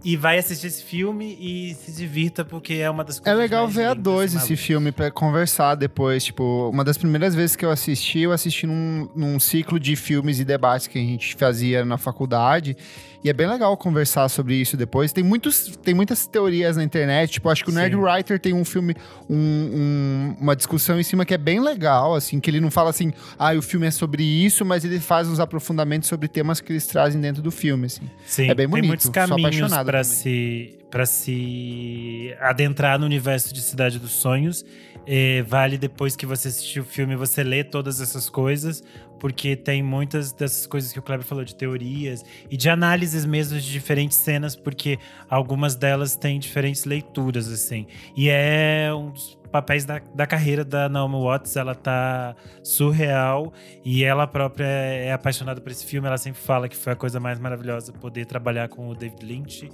e vai assistir esse filme e se divirta, porque é uma das É coisas. legal mais ver a dois esse filme pra conversar depois. Tipo, uma das primeiras vezes que eu assisti, eu assisti num, num ciclo de filmes e debates que a gente fazia na faculdade. E é bem legal conversar sobre isso depois. Tem, muitos, tem muitas teorias na internet. Tipo, acho que o Nerd Sim. Writer tem um filme, um- um- uma discussão em cima que é bem legal, assim, que ele não fala assim, ah, o filme é sobre isso, mas ele faz uns aprofundamentos sobre temas que eles trazem dentro do filme, assim. Sim, É bem bonito, Tem muitos caminhos para se, pra se adentrar no universo de Cidade dos Sonhos. É, vale depois que você assistir o filme, você ler todas essas coisas, porque tem muitas dessas coisas que o Kleber falou de teorias e de análises mesmo de diferentes cenas, porque algumas delas têm diferentes leituras, assim. E é um dos papéis da, da carreira da Naomi Watts, ela tá surreal e ela própria é apaixonada por esse filme. Ela sempre fala que foi a coisa mais maravilhosa poder trabalhar com o David Lynch.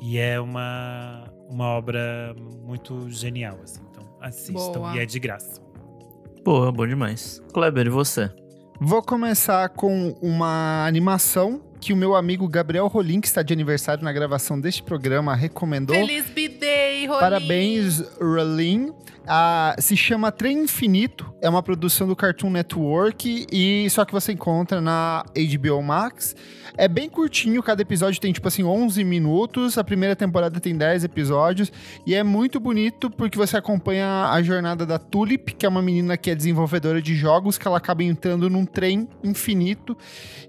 E é uma, uma obra muito genial, assim. Então assistam. Boa. E é de graça. Boa, bom demais. Kleber, e você? Vou começar com uma animação que o meu amigo Gabriel Rolim, que está de aniversário na gravação deste programa, recomendou. Feliz B-Day, Rolim! Parabéns, Rolim. Ah, se chama Trem Infinito, é uma produção do Cartoon Network e só que você encontra na HBO Max. É bem curtinho, cada episódio tem tipo assim 11 minutos, a primeira temporada tem 10 episódios e é muito bonito porque você acompanha a jornada da Tulip, que é uma menina que é desenvolvedora de jogos, que ela acaba entrando num trem infinito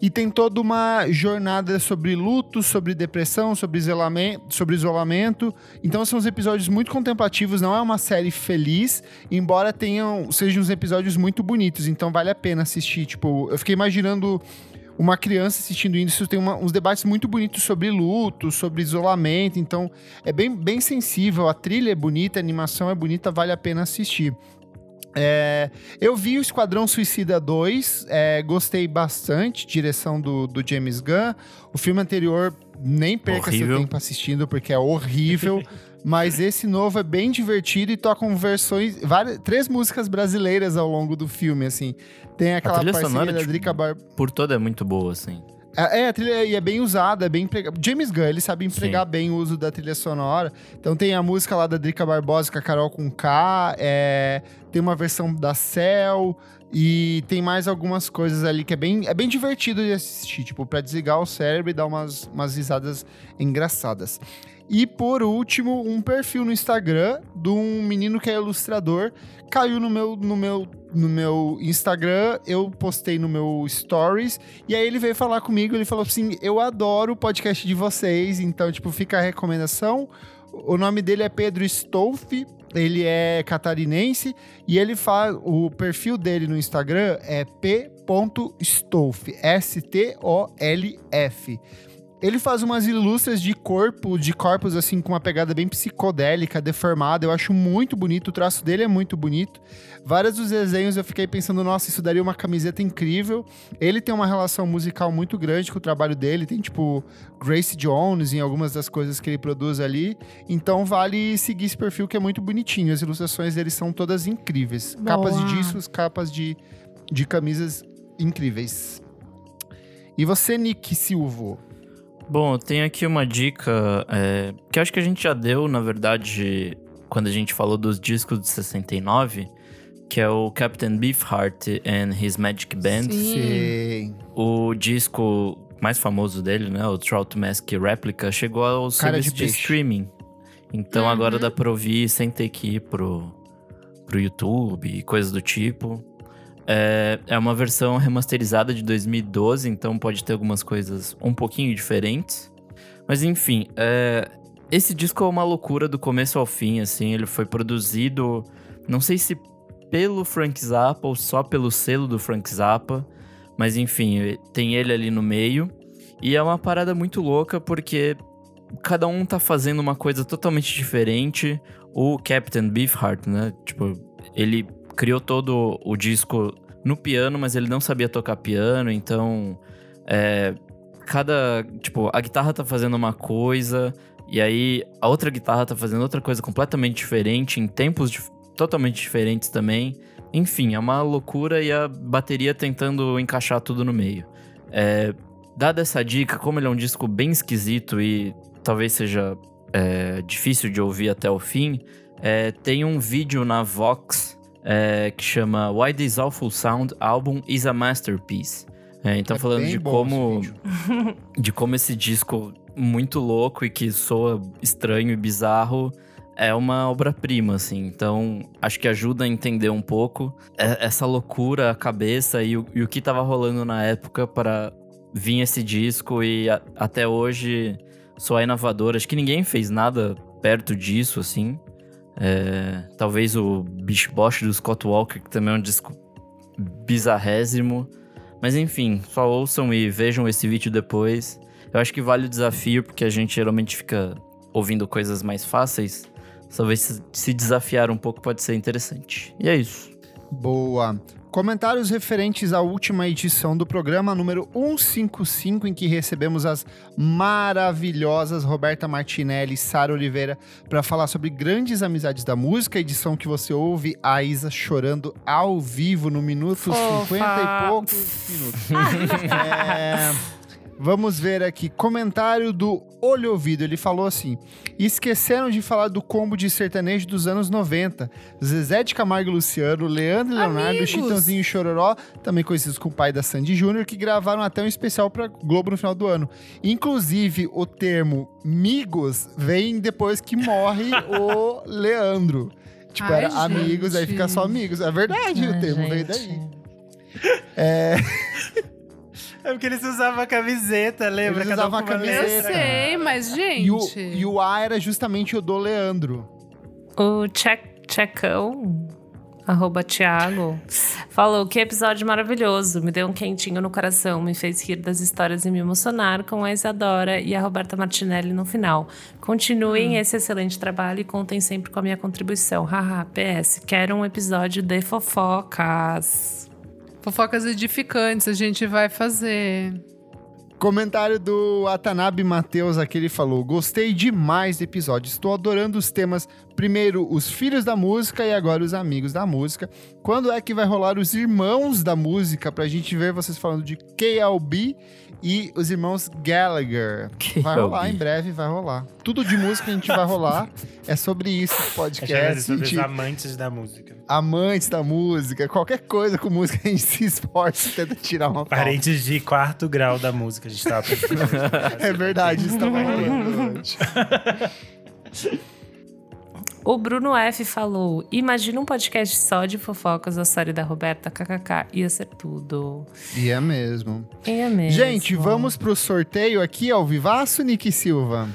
e tem toda uma jornada sobre luto, sobre depressão, sobre sobre isolamento. Então são uns episódios muito contemplativos, não é uma série feliz, embora tenham sejam uns episódios muito bonitos, então vale a pena assistir. Tipo, eu fiquei imaginando uma criança assistindo isso, tem uma- uns debates muito bonitos sobre luto, sobre isolamento, então é bem, bem sensível, a trilha é bonita, a animação é bonita, vale a pena assistir. É, eu vi o Esquadrão Suicida 2, é, gostei bastante, direção do, do James Gunn. O filme anterior, nem perca Horrível. seu tempo assistindo, porque é horrível. Mas esse novo é bem divertido e tocam versões, várias, três músicas brasileiras ao longo do filme, assim. Tem aquela parceria sonora, da tipo, Drica Bar... Por toda é muito boa, assim. É, é, a trilha e é bem usada, é bem empregada. James Gunn, ele sabe empregar bem o uso da trilha sonora. Então tem a música lá da Drica Barbosa com a Carol com K, é, tem uma versão da Cell e tem mais algumas coisas ali que é bem, é bem divertido de assistir, tipo, pra desligar o cérebro e dar umas, umas risadas engraçadas. E por último, um perfil no Instagram de um menino que é ilustrador. Caiu no meu, no meu, no meu Instagram, eu postei no meu Stories, e aí ele veio falar comigo, ele falou assim: Eu adoro o podcast de vocês, então, tipo, fica a recomendação. O nome dele é Pedro Stolfi, ele é catarinense, e ele faz. O perfil dele no Instagram é p.stolf, S-T-O-L-F. Ele faz umas ilustras de corpo, de corpos assim com uma pegada bem psicodélica, deformada. Eu acho muito bonito, o traço dele é muito bonito. Vários dos desenhos eu fiquei pensando, nossa, isso daria uma camiseta incrível. Ele tem uma relação musical muito grande com o trabalho dele, tem tipo Grace Jones em algumas das coisas que ele produz ali. Então vale seguir esse perfil que é muito bonitinho. As ilustrações dele são todas incríveis. Boa. Capas de discos, capas de, de camisas incríveis. E você, Nick Silvo? Bom, eu tenho aqui uma dica é, que acho que a gente já deu, na verdade, quando a gente falou dos discos de 69, que é o Captain Beefheart and His Magic Band. Sim. Sim. O disco mais famoso dele, né, o Trout Mask Replica, chegou ao Cara de serviço de, peixe. streaming. Então Uhum. agora dá pra ouvir sem ter que ir pro, pro YouTube e coisas do tipo. É, é uma versão remasterizada de 2012, então pode ter algumas coisas um pouquinho diferentes. Mas enfim, é, esse disco é uma loucura do começo ao fim, assim. Ele foi produzido, não sei se pelo Frank Zappa ou só pelo selo do Frank Zappa. Mas enfim, tem ele ali no meio. E é uma parada muito louca porque cada um tá fazendo uma coisa totalmente diferente. O Captain Beefheart, né? Tipo, ele criou todo o disco no piano, mas ele não sabia tocar piano, então. É, cada. Tipo, a guitarra tá fazendo uma coisa, e aí a outra guitarra tá fazendo outra coisa completamente diferente, em tempos totalmente diferentes também. Enfim, é uma loucura e a bateria tentando encaixar tudo no meio. É, dada essa dica, como ele é um disco bem esquisito e talvez seja é, difícil de ouvir até o fim, é, tem um vídeo na Vox é, que chama Why This Awful Sound Album is a Masterpiece. É, então É falando de como de como esse disco muito louco e que soa estranho e bizarro é uma obra-prima, assim. Então, acho que ajuda a entender um pouco é- essa loucura, a cabeça e o, e o que tava rolando na época para vir esse disco e a- até hoje soar inovador. Acho que ninguém fez nada perto disso, assim. É, talvez o Bish Bosch do Scott Walker, que também é um disco bizarrésimo. Mas enfim, só ouçam e vejam esse vídeo depois. Eu acho que vale o desafio, porque a gente geralmente fica ouvindo coisas mais fáceis. Talvez se- se desafiar um pouco pode ser interessante. E é isso. Boa. Comentários referentes à última edição do programa número 155, em que recebemos as maravilhosas Roberta Martinelli e Sara Oliveira para falar sobre grandes amizades da música, edição que você ouve a Isa chorando ao vivo no minuto Fofa. 50 e poucos minutos. É, Vamos ver aqui. Comentário do Olho Ouvido. Ele falou assim: esqueceram de falar do combo de sertanejo dos anos 90. Zezé de Camargo e Luciano, Leandro e Leonardo. Chitãozinho e Chororó, também conhecidos como pai da Sandy Júnior, que gravaram até um especial pra Globo no final do ano. Inclusive, o termo migos vem depois que morre o Leandro. Tipo, Ai, era amigos, aí gente. fica só amigos. É verdade, o Ai, termo veio gente. daí. É porque eles usavam a camiseta, lembra? Eles Cada um usavam a uma Eu camiseta. letra. sei, mas, gente. E o, e o A era justamente o do Leandro. O Tche- Tchecão, arroba Thiago, falou que episódio maravilhoso. Me deu um quentinho no coração, me fez rir das histórias e me emocionar com a Isadora e a Roberta Martinelli no final. Continuem esse excelente trabalho e contem sempre com a minha contribuição. Haha, PS, quero um episódio de fofocas. Fofocas edificantes a gente vai fazer. Comentário do Atanabe Matheus aqui, ele falou: Gostei demais do episódio. Estou adorando os temas. Primeiro, os filhos da música e agora os amigos da música. Quando é que vai rolar os irmãos da música? Pra gente ver vocês falando de KLB e os irmãos Gallagher. Vai KLB. rolar em breve, vai rolar. Tudo de música a gente vai rolar. É sobre isso que vai ser podcast. sobre os de amantes da música. amantes da música, qualquer coisa com música a gente se esforça e tenta tirar uma pauta. Parentes de quarto grau da música, a gente tava pensando. É verdade, isso tava rolando hoje. O Bruno F falou: Imagina um podcast só de fofocas da série da Roberta KKK. Ia ser tudo. E é mesmo. Ia mesmo. Gente, vamos pro sorteio aqui ao vivaço, Nick Silva.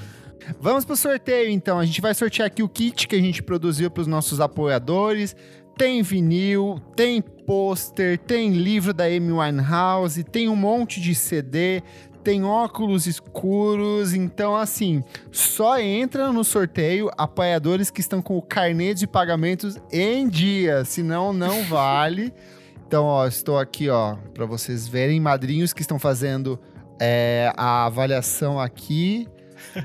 Vamos pro sorteio, então. A gente vai sortear aqui o kit que a gente produziu para os nossos apoiadores. Tem vinil, tem pôster, tem livro da Amy Winehouse, tem um monte de CD, tem óculos escuros, então assim, só entra no sorteio apoiadores que estão com o carnê de pagamentos em dia, senão não vale. Então, ó, estou aqui, ó, para vocês verem madrinhos que estão fazendo é, a avaliação aqui.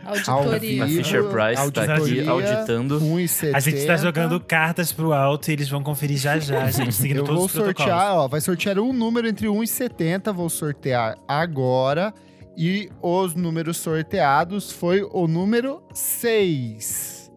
Auditoria. A Fisher Price tá aqui auditando. 1,70. A gente tá jogando cartas pro alto e eles vão conferir já já, gente, seguindo Eu todos vou os protocolos. sortear, ó, vai sortear um número entre 1 e 70, vou sortear agora. E os números sorteados foi o número 6.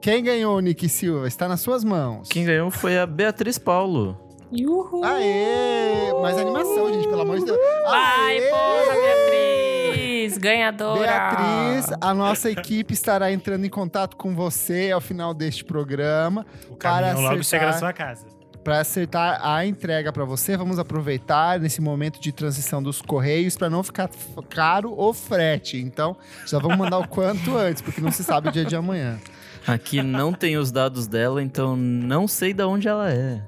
Quem ganhou, Nick Silva? Está nas suas mãos. Quem ganhou foi a Beatriz Paulo. Uhul! Aê! Mais animação, gente, pelo amor de Deus. Vai, Aê! porra, Beatriz! Ganhadora! Beatriz, a nossa equipe estará entrando em contato com você ao final deste programa O Para caminhão logo acertar. chega na sua casa. Para acertar a entrega para você. Vamos aproveitar nesse momento de transição dos correios para não ficar caro o frete. Então, já vamos mandar o quanto antes, porque não se sabe o dia de amanhã. Aqui não tem os dados dela, então não sei de onde ela é.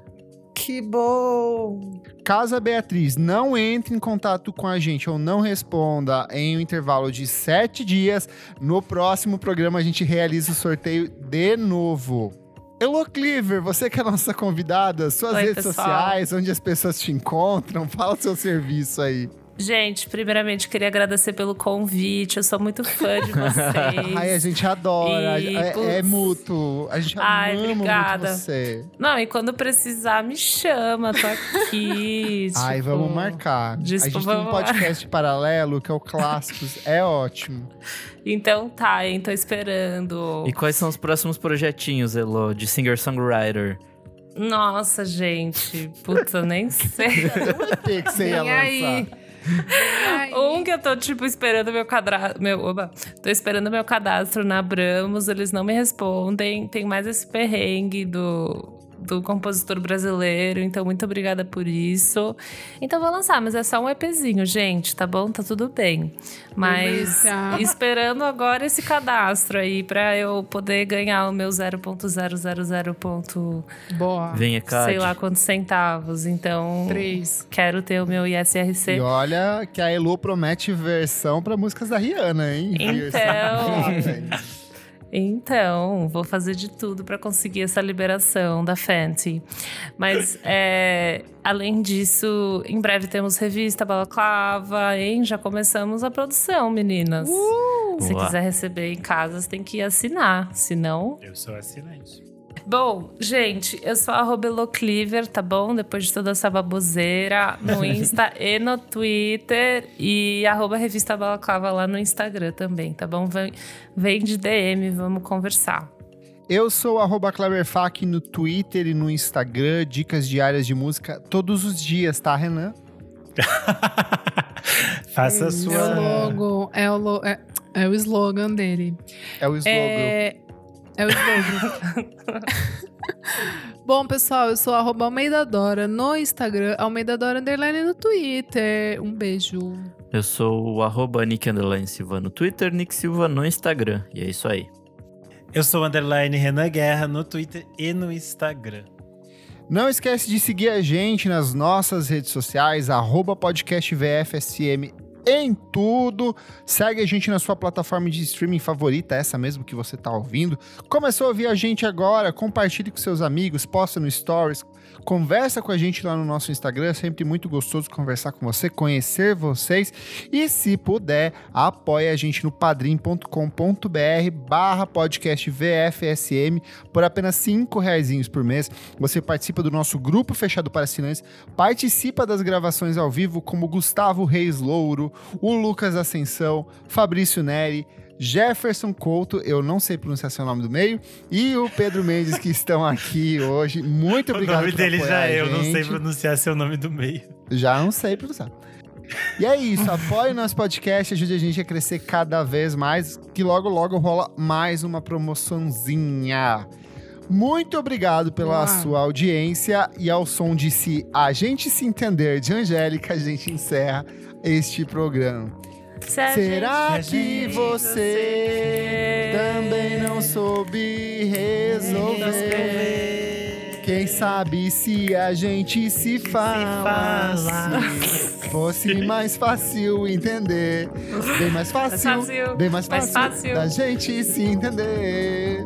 Que bom! Caso a Beatriz não entre em contato com a gente ou não responda em um intervalo de sete dias, no próximo programa a gente realiza o sorteio de novo. Elo Cleaver, você que é a nossa convidada, suas Oi, redes pessoal. sociais, onde as pessoas te encontram, fala o seu serviço aí. Gente, primeiramente queria agradecer pelo convite. Eu sou muito fã de vocês. Ai, a gente adora, E, é, putz. é mútuo. A gente Ai, ama obrigada. muito você. Não, e quando precisar, me chama, tô aqui. Ai, tipo, vamos marcar. Desculpa, a gente tem um podcast paralelo, que é o Clássicos, é ótimo. Então tá, hein, tô esperando. E quais são os próximos projetinhos, Elo, de singer-songwriter? Nossa, gente. Puta, eu nem sei. O EP que você ia Vem aí. Ai, Um que eu tô, tipo, esperando meu cadastro. Meu, oba, tô esperando meu cadastro na Abramos, eles não me respondem. Tem mais esse perrengue do, do compositor brasileiro, então muito obrigada por isso. Então vou lançar, mas é só um EPzinho, gente, tá bom? Tá tudo bem. Mas esperando agora esse cadastro aí pra eu poder ganhar o meu 0.000. ponto, Boa. Venha, Cade. sei lá quantos centavos. Então, Três. quero ter o meu ISRC. E olha que a Elo promete versão pra músicas da Rihanna, hein? Então. Então, vou fazer de tudo para conseguir essa liberação da Fenty. Mas, é, além disso, em breve temos revista Balaclava, hein? Já começamos a produção, meninas. Se Boa. quiser receber em casa, você tem que assinar. Senão, Eu sou assinante. Bom, gente, eu sou arroba Elocliver, tá bom? Depois de toda essa baboseira, no Insta e no Twitter. E arroba Revista Balaclava lá no Instagram também, tá bom? Vem, vem de DM, vamos conversar. Eu sou arroba no Twitter e no Instagram, dicas diárias de música todos os dias, tá, Renan? Faça a É o sua. logo, é o, lo- é, é o slogan dele. É o slogan. É, é o slogan. Bom, pessoal, eu sou arroba Almeida Dora no Instagram, Almeida Dora Underline no Twitter. Um beijo. Eu sou o arroba Nick Underline Silva no Twitter, Nick Silva no Instagram. E é isso aí. Eu sou o underline Renan Guerra no Twitter e no Instagram. Não esquece de seguir a gente nas nossas redes sociais, arroba podcast VFSM em tudo. Segue a gente na sua plataforma de streaming favorita, essa mesmo que você tá ouvindo. Começou a ouvir a gente agora? Compartilhe com seus amigos, posta no Stories, conversa com a gente lá no nosso Instagram. É sempre muito gostoso conversar com você, conhecer vocês. E se puder, apoie a gente no padrim.com.br barra podcast VFSM por apenas cinco reaisinhos por mês. Você participa do nosso grupo fechado para assinantes, participa das gravações ao vivo como Gustavo Reis Louro, o Lucas Ascensão, Fabrício Neri, Jefferson Couto, eu não sei pronunciar seu nome do meio, e o Pedro Mendes que estão aqui hoje. Muito o obrigado nome por dele já é, eu não sei pronunciar seu nome do meio. Já não sei pronunciar. E é isso, apoie o nosso podcast, ajude a gente a crescer cada vez mais, que logo logo rola mais uma promoçãozinha. Muito obrigado pela Uau. sua audiência e ao som de Se A Gente Se Entender de Angélica, a gente encerra este programa. Se Será que você também não soube resolver? Quem sabe se a gente se falasse, fosse mais fácil entender. Bem mais fácil, fácil, bem mais mais fácil, fácil. da gente se entender.